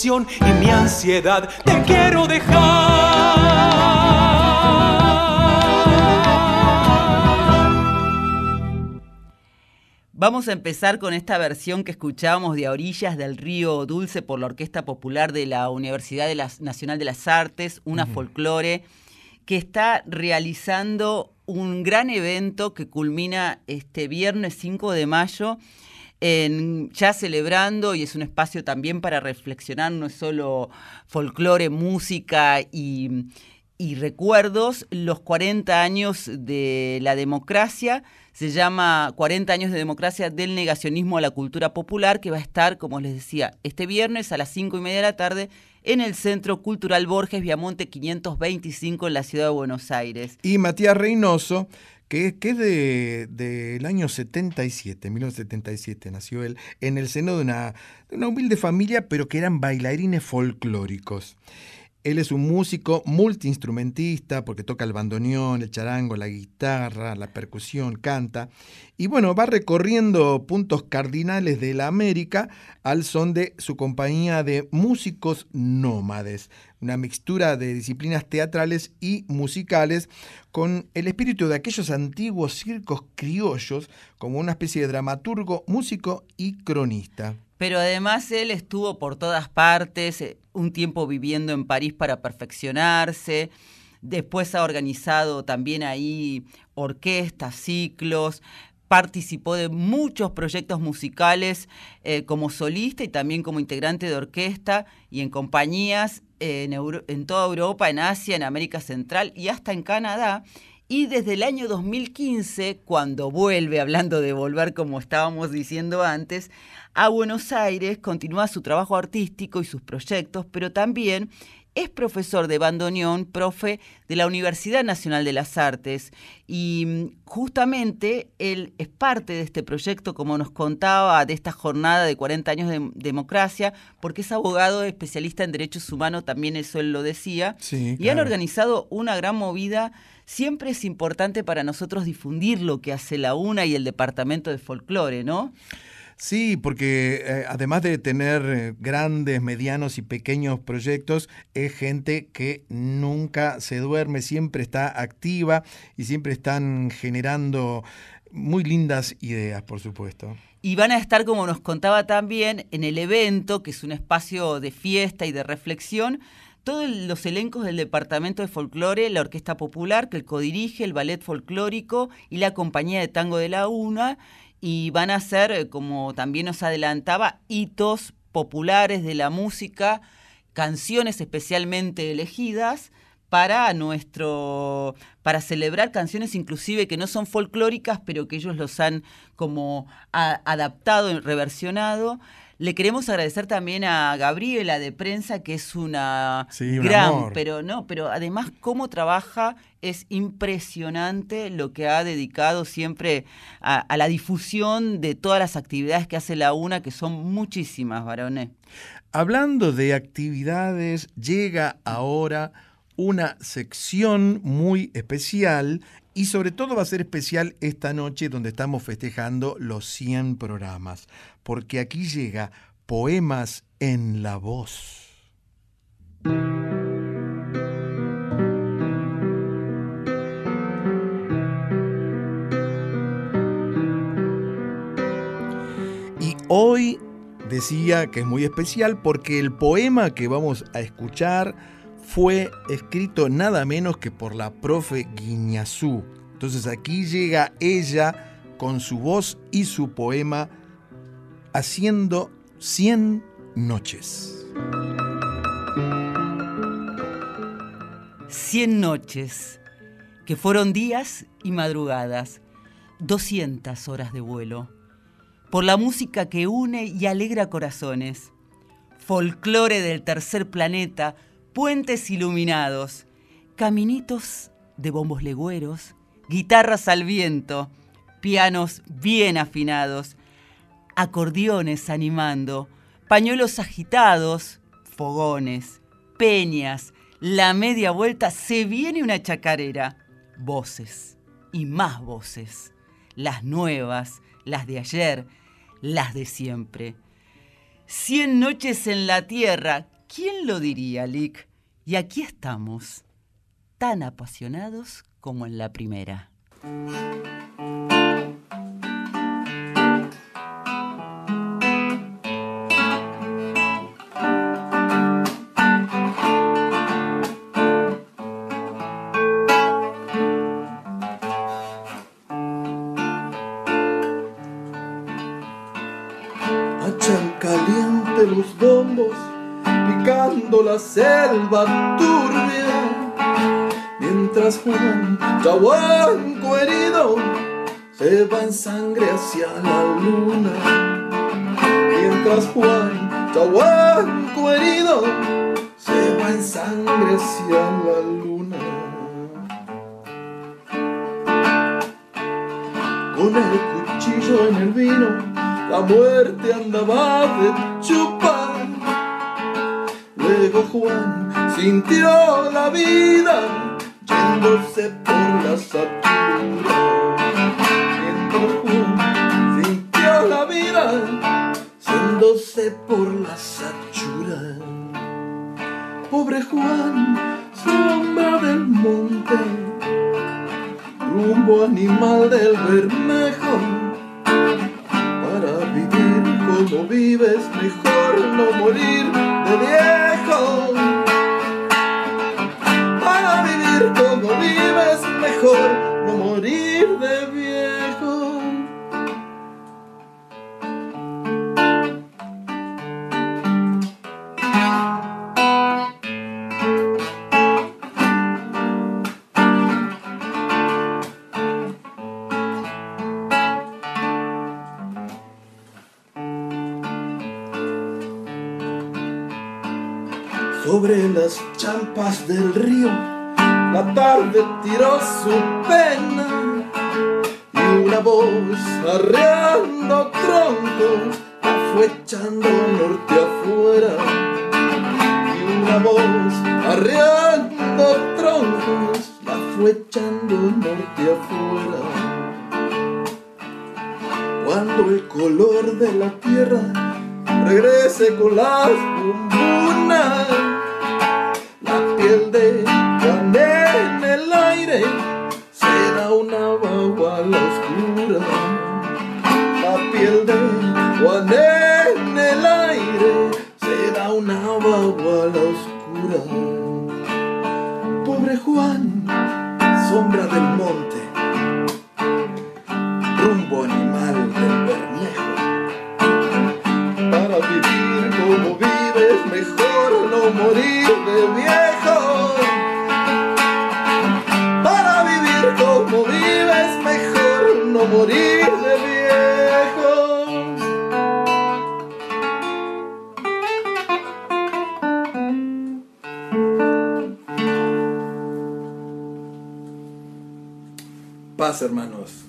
Y mi ansiedad te quiero dejar. Vamos a empezar con esta versión que escuchábamos de A orillas del río Dulce por la Orquesta Popular de la Universidad de las- Nacional de las Artes, una folclore que está realizando un gran evento que culmina este viernes 5 de mayo, ya celebrando, y es un espacio también para reflexionar, no es solo folclore, música y, y recuerdos, los 40 años de la democracia, se llama 40 años de democracia del negacionismo a la cultura popular, que va a estar, como les decía, este viernes a las 5 y media de la tarde en el Centro Cultural Borges Viamonte 525 en la ciudad de Buenos Aires. Y Matías Reynoso, que, que es de- del año 77, 1977 nació él, en el seno de una, de una humilde familia, pero que eran bailarines folclóricos. Él es un músico multiinstrumentista porque toca el bandoneón, el charango, la guitarra, la percusión, canta. Y bueno, va recorriendo puntos cardinales de la América al son de su compañía de músicos nómades, una mixtura de disciplinas teatrales y musicales con el espíritu de aquellos antiguos circos criollos como una especie de dramaturgo, músico y cronista. Pero además él estuvo por todas partes, eh, un tiempo viviendo en París para perfeccionarse, después ha organizado también ahí orquestas, ciclos, participó de muchos proyectos musicales eh, como solista y también como integrante de orquesta y en compañías Euro- en toda Europa, en Asia, en América Central y hasta en Canadá. Y desde el año 2015, cuando vuelve, hablando de volver como estábamos diciendo antes, a Buenos Aires, continúa su trabajo artístico y sus proyectos, pero también es profesor de bandoneón, profe de la Universidad Nacional de las Artes. Y mm, justamente él es parte de este proyecto, como nos contaba, de esta jornada de 40 años de democracia, porque es abogado especialista en derechos humanos, también eso él lo decía. Sí, Y han organizado una gran movida. Siempre es importante para nosotros difundir lo que hace la UNA y el Departamento de Folclore, ¿no? Sí, porque eh, además de tener grandes, medianos y pequeños proyectos, es gente que nunca se duerme, siempre está activa y siempre están generando muy lindas ideas, por supuesto. Y van a estar, como nos contaba también, en el evento, que es un espacio de fiesta y de reflexión, todos los elencos del Departamento de Folclore, la Orquesta Popular, que el codirige, el Ballet Folclórico y la Compañía de Tango de la UNA, y van a ser, eh, como también nos adelantaba, hitos populares de la música, canciones especialmente elegidas para nuestro para celebrar canciones inclusive que no son folclóricas pero que ellos los han como a- adaptado y reversionado le queremos agradecer también a Gabriela de prensa que es una Sí, gran pero no pero además cómo trabaja es impresionante lo que ha dedicado siempre a, a la difusión de todas las actividades que hace la UNA que son muchísimas varones. Hablando de actividades, llega ahora una sección muy especial y sobre todo va a ser especial esta noche donde estamos festejando los 100 programas, porque aquí llega Poemas en la Voz. Y hoy decía que es muy especial porque el poema que vamos a escuchar fue escrito nada menos que por la profe Guiñazú. Entonces aquí llega ella con su voz y su poema haciendo 100 noches. Cien noches, que fueron días y madrugadas, 200 horas de vuelo, por la música que une y alegra corazones, folclore del tercer planeta, puentes iluminados, caminitos de bombos legüeros, guitarras al viento, pianos bien afinados, acordeones animando, pañuelos agitados, fogones, peñas, la media vuelta, se viene una chacarera. Voces y más voces. Las nuevas, las de ayer, las de siempre. Cien noches en la tierra, ¿quién lo diría, Lick? Y aquí estamos, tan apasionados como en la primera. Chahuanco herido se va en sangre hacia la luna. Mientras Juan Chahuanco herido se va en sangre hacia la luna. Con el cuchillo en el vino la muerte andaba de chupa. Luego Juan sintió la vida yéndose por la satura. Mientras Juan sintió la vida yéndose por la satura. Pobre Juan, sombra del monte, rumbo animal del Bermejo para vivir como vives, mejor no morir de viejo. Sobre las champas del río, la tarde tiró su pena y una voz arreando troncos la fue echando norte afuera. Y una voz arreando troncos la fue echando norte afuera. Cuando el color de la tierra regrese con las bombonas, la piel de Juan en el aire será una bagua a la oscura. La piel de Juan en el aire será una bagua a la oscura. Pobre Juan, sombra del monte, rumbo animal Hermanos.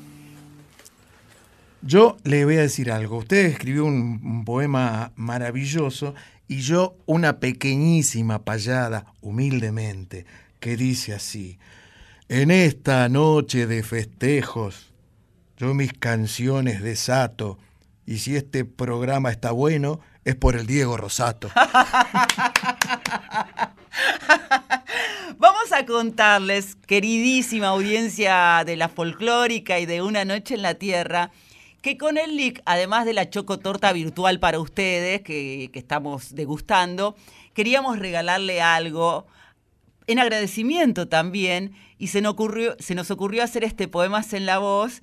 Yo le voy a decir algo. Usted escribió un, un poema maravilloso y yo una pequeñísima payada, humildemente, que dice así. En esta noche de festejos, yo mis canciones desato, y si este programa está bueno, es por el Diego Rosato. *laughs* Vamos a contarles, queridísima audiencia de la folclórica y de Una Noche en la Tierra, que con el LIC, además de la chocotorta virtual para ustedes que, estamos degustando, queríamos regalarle algo en agradecimiento también y se nos ocurrió, se nos ocurrió hacer este Poemas en la Voz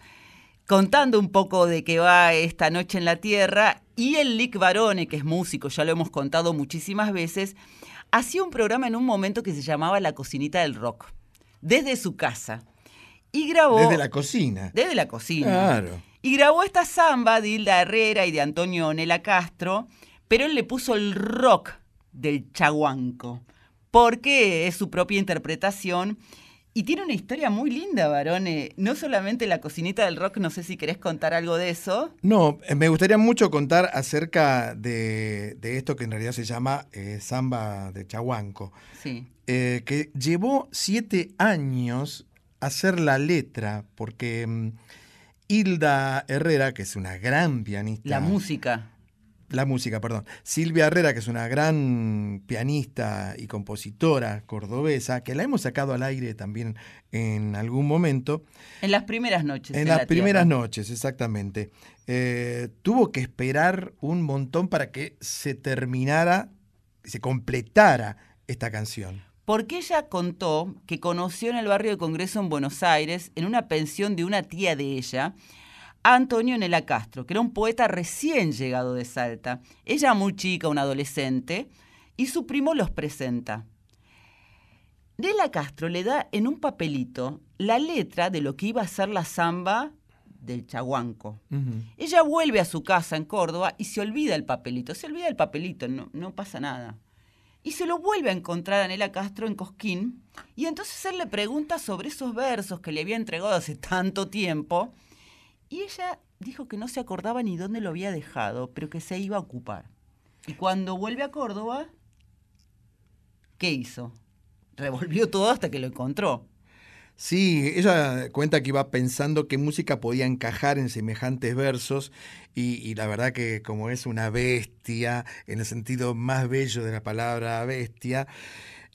contando un poco de qué va esta noche en la Tierra y el Lick Barone, que es músico, ya lo hemos contado muchísimas veces, hacía un programa en un momento que se llamaba La Cocinita del Rock, desde su casa. Y grabó... Desde la cocina. Desde la cocina. Claro. Y grabó esta samba de Hilda Herrera y de Antonio Nela Castro, pero él le puso el rock del chaguanco, porque es su propia interpretación Y tiene una historia muy linda, Barone. No solamente la cocinita del rock, no sé si querés contar algo de eso. No, eh, me gustaría mucho contar acerca de, de esto que en realidad se llama eh, samba de Chahuanco, Sí. eh, que llevó siete años hacer la letra, porque mm, Hilda Herrera, que es una gran pianista. La música. La música, perdón. Silvia Herrera, que es una gran pianista y compositora cordobesa, que la hemos sacado al aire también en algún momento. En las primeras noches. En la las primeras Tierra. noches, exactamente. Eh, tuvo que esperar un montón para que se terminara, se completara esta canción. Porque ella contó que conoció en el barrio de Congreso en Buenos Aires, en una pensión de una tía de ella, a Antonio Nela Castro, que era un poeta recién llegado de Salta. Ella muy chica, una adolescente, y su primo los presenta. Nela Castro le da en un papelito la letra de lo que iba a ser la samba del chaguanco. Ella vuelve a su casa en Córdoba y se olvida el papelito. Se olvida el papelito, no, no pasa nada. Y se lo vuelve a encontrar a Nela Castro en Cosquín. Y entonces él le pregunta sobre esos versos que le había entregado hace tanto tiempo. Y ella dijo que no se acordaba ni dónde lo había dejado, pero que se iba a ocupar. Y cuando vuelve a Córdoba, ¿qué hizo? Revolvió todo hasta que lo encontró. Sí, ella cuenta que iba pensando qué música podía encajar en semejantes versos y, la verdad que como es una bestia, en el sentido más bello de la palabra bestia,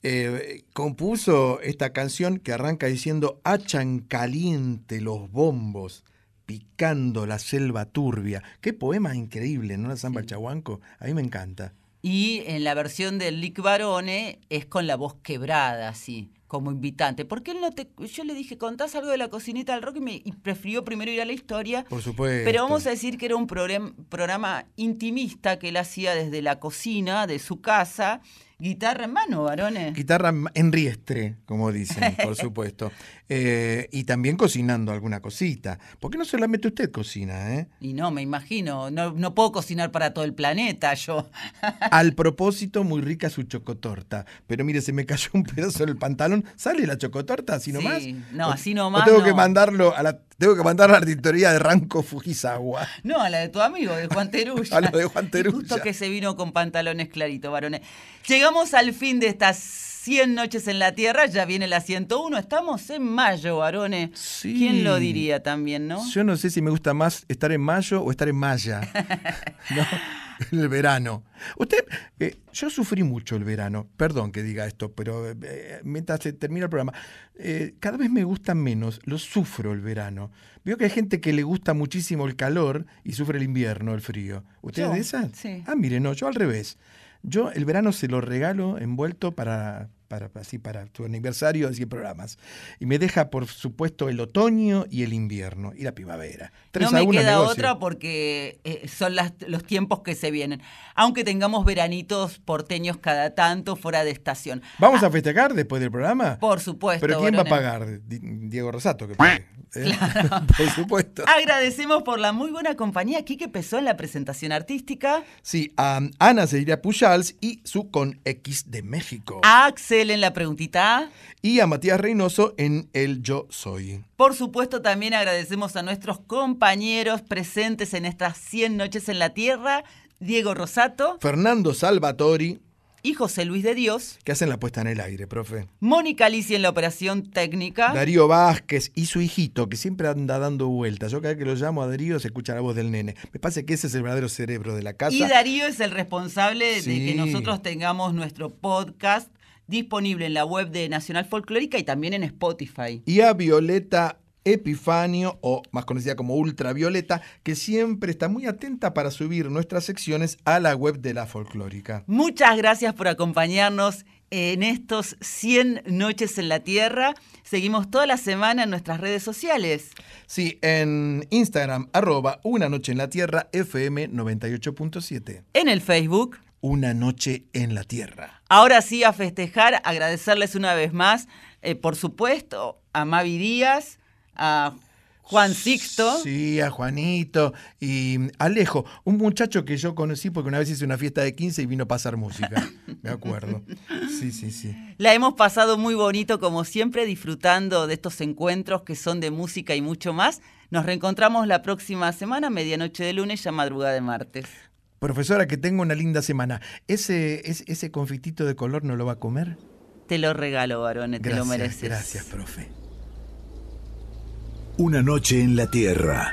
eh, compuso esta canción que arranca diciendo, hachan caliente los bombos, picando la selva turbia. Qué poema increíble, ¿no? La samba del chahuanco, a mí me encanta. Y en la versión del Lick Barone es con la voz quebrada, así, como invitante. Porque él no te. Yo le dije, contás algo de la cocinita del rock y, me, y prefirió primero ir a la historia. Por supuesto. Pero vamos a decir que era un programa, programa intimista que él hacía desde la cocina de su casa. Guitarra en mano, varones. Guitarra en riestre, como dicen, por *laughs* supuesto. Eh, y también cocinando alguna cosita. Porque no solamente usted cocina, ¿eh? Y no, me imagino, no, no puedo cocinar para todo el planeta yo. Al propósito, muy rica su chocotorta. Pero mire, se me cayó un pedazo del pantalón. ¿Sale la chocotorta así nomás? Sí, no, así o nomás tengo no. que mandarlo a la tengo que mandar a la editoría de Ranco Fujisawa. No, a la de tu amigo, de Juan Terulla. *laughs* A la de Juan Y Terulla. Justo que se vino con pantalones claritos, varones. Llegamos al fin de estas 100 noches en la Tierra, ya viene la 101, estamos en mayo, varones. ¿Quién lo diría también, no? Yo no sé si me gusta más estar en mayo o estar en maya. *laughs* ¿no? *laughs* El verano. Usted, eh, yo sufrí mucho el verano, perdón que diga esto, pero eh, mientras se termina el programa, eh, cada vez me gusta menos, lo sufro el verano. Veo que hay gente que le gusta muchísimo el calor y sufre el invierno, el frío. ¿Usted es de esas? sí. Ah, mire, no, yo al revés. Yo el verano se lo regalo envuelto para, para, así, para tu aniversario de 100 programas. Y me deja, por supuesto, el otoño y el invierno y la primavera. Tres no a me queda negocio. otra porque eh, son las- los tiempos que se vienen. Aunque tengamos veranitos porteños cada tanto fuera de estación. ¿Vamos a festejar después del programa? Por supuesto. ¿Pero quién va a pagar? Di- Diego Rosato, que pague. ¿eh? *laughs* *laughs* Por supuesto. Agradecemos por la muy buena compañía. Quique Pesó en la presentación artística. Sí, a Ana Cecilia Pujals y su Con X de México. A En la preguntita. Y a Matías Reynoso en El Yo Soy. Por supuesto, también agradecemos a nuestros compañeros presentes en estas 100 noches en la Tierra, Diego Rosato Fernando Salvatori, y José Luis de Dios, que hacen la puesta en el aire, profe. Mónica Alicia en la operación técnica. Darío Vázquez y su hijito, que siempre anda dando vueltas. Yo cada vez que lo llamo a Darío se escucha la voz del nene. Me parece que ese es el verdadero cerebro de la casa. Y Darío es el responsable de que nosotros tengamos nuestro podcast disponible en la web de Nacional Folclórica y también en Spotify. y a Violeta Epifanio, o más conocida como Ultravioleta, que siempre está muy atenta para subir nuestras secciones a la web de la folclórica. Muchas gracias por acompañarnos en estos 100 noches en la Tierra. Seguimos toda la semana en nuestras redes sociales. Sí, en Instagram, arroba Una Noche en la Tierra, FM 98.7. En el Facebook. Una Noche en la Tierra. Ahora sí, a festejar, agradecerles una vez más, eh, por supuesto, a Mavi Díaz, a Juan Sixto. Sí, a Juanito y Alejo, un muchacho que yo conocí porque una vez hice una fiesta de 15 y vino a pasar música, *laughs* me acuerdo. Sí, sí, sí. La hemos pasado muy bonito, como siempre, disfrutando de estos encuentros que son de música y mucho más. Nos reencontramos la próxima semana, medianoche de lunes, ya madrugada de martes. Profesora, que tenga una linda semana. ¿Ese, ese, ese confitito de color no lo va a comer? Te lo regalo, varones, te lo Gracias, mereces. gracias, profe. Una noche en la Tierra.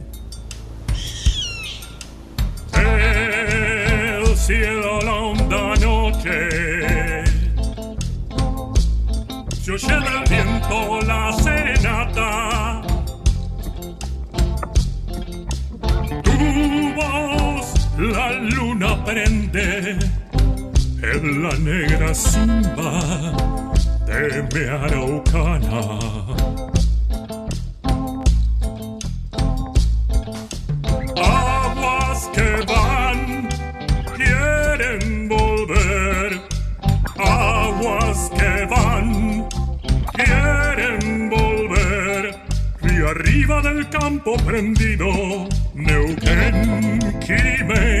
Cielo la honda noche. Se oye del viento la serenata. Tu voz la luna prende en la negra simba de mi araucana del campo prendido. Neuquén, Quimei,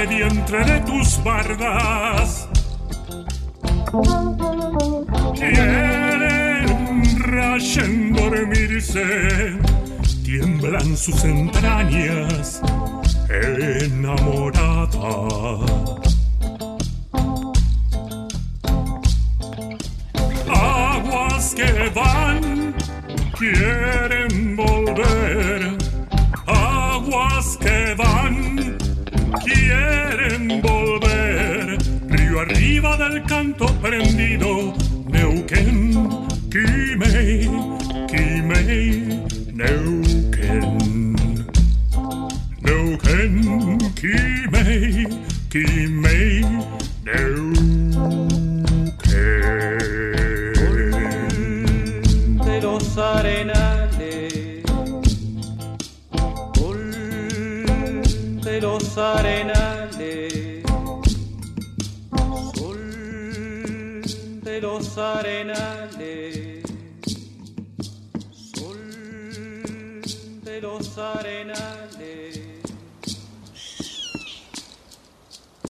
Agreste vientre de tus bardas. Quieren rayen dormirse, tiemblan sus entrañas enamorada. Prendido,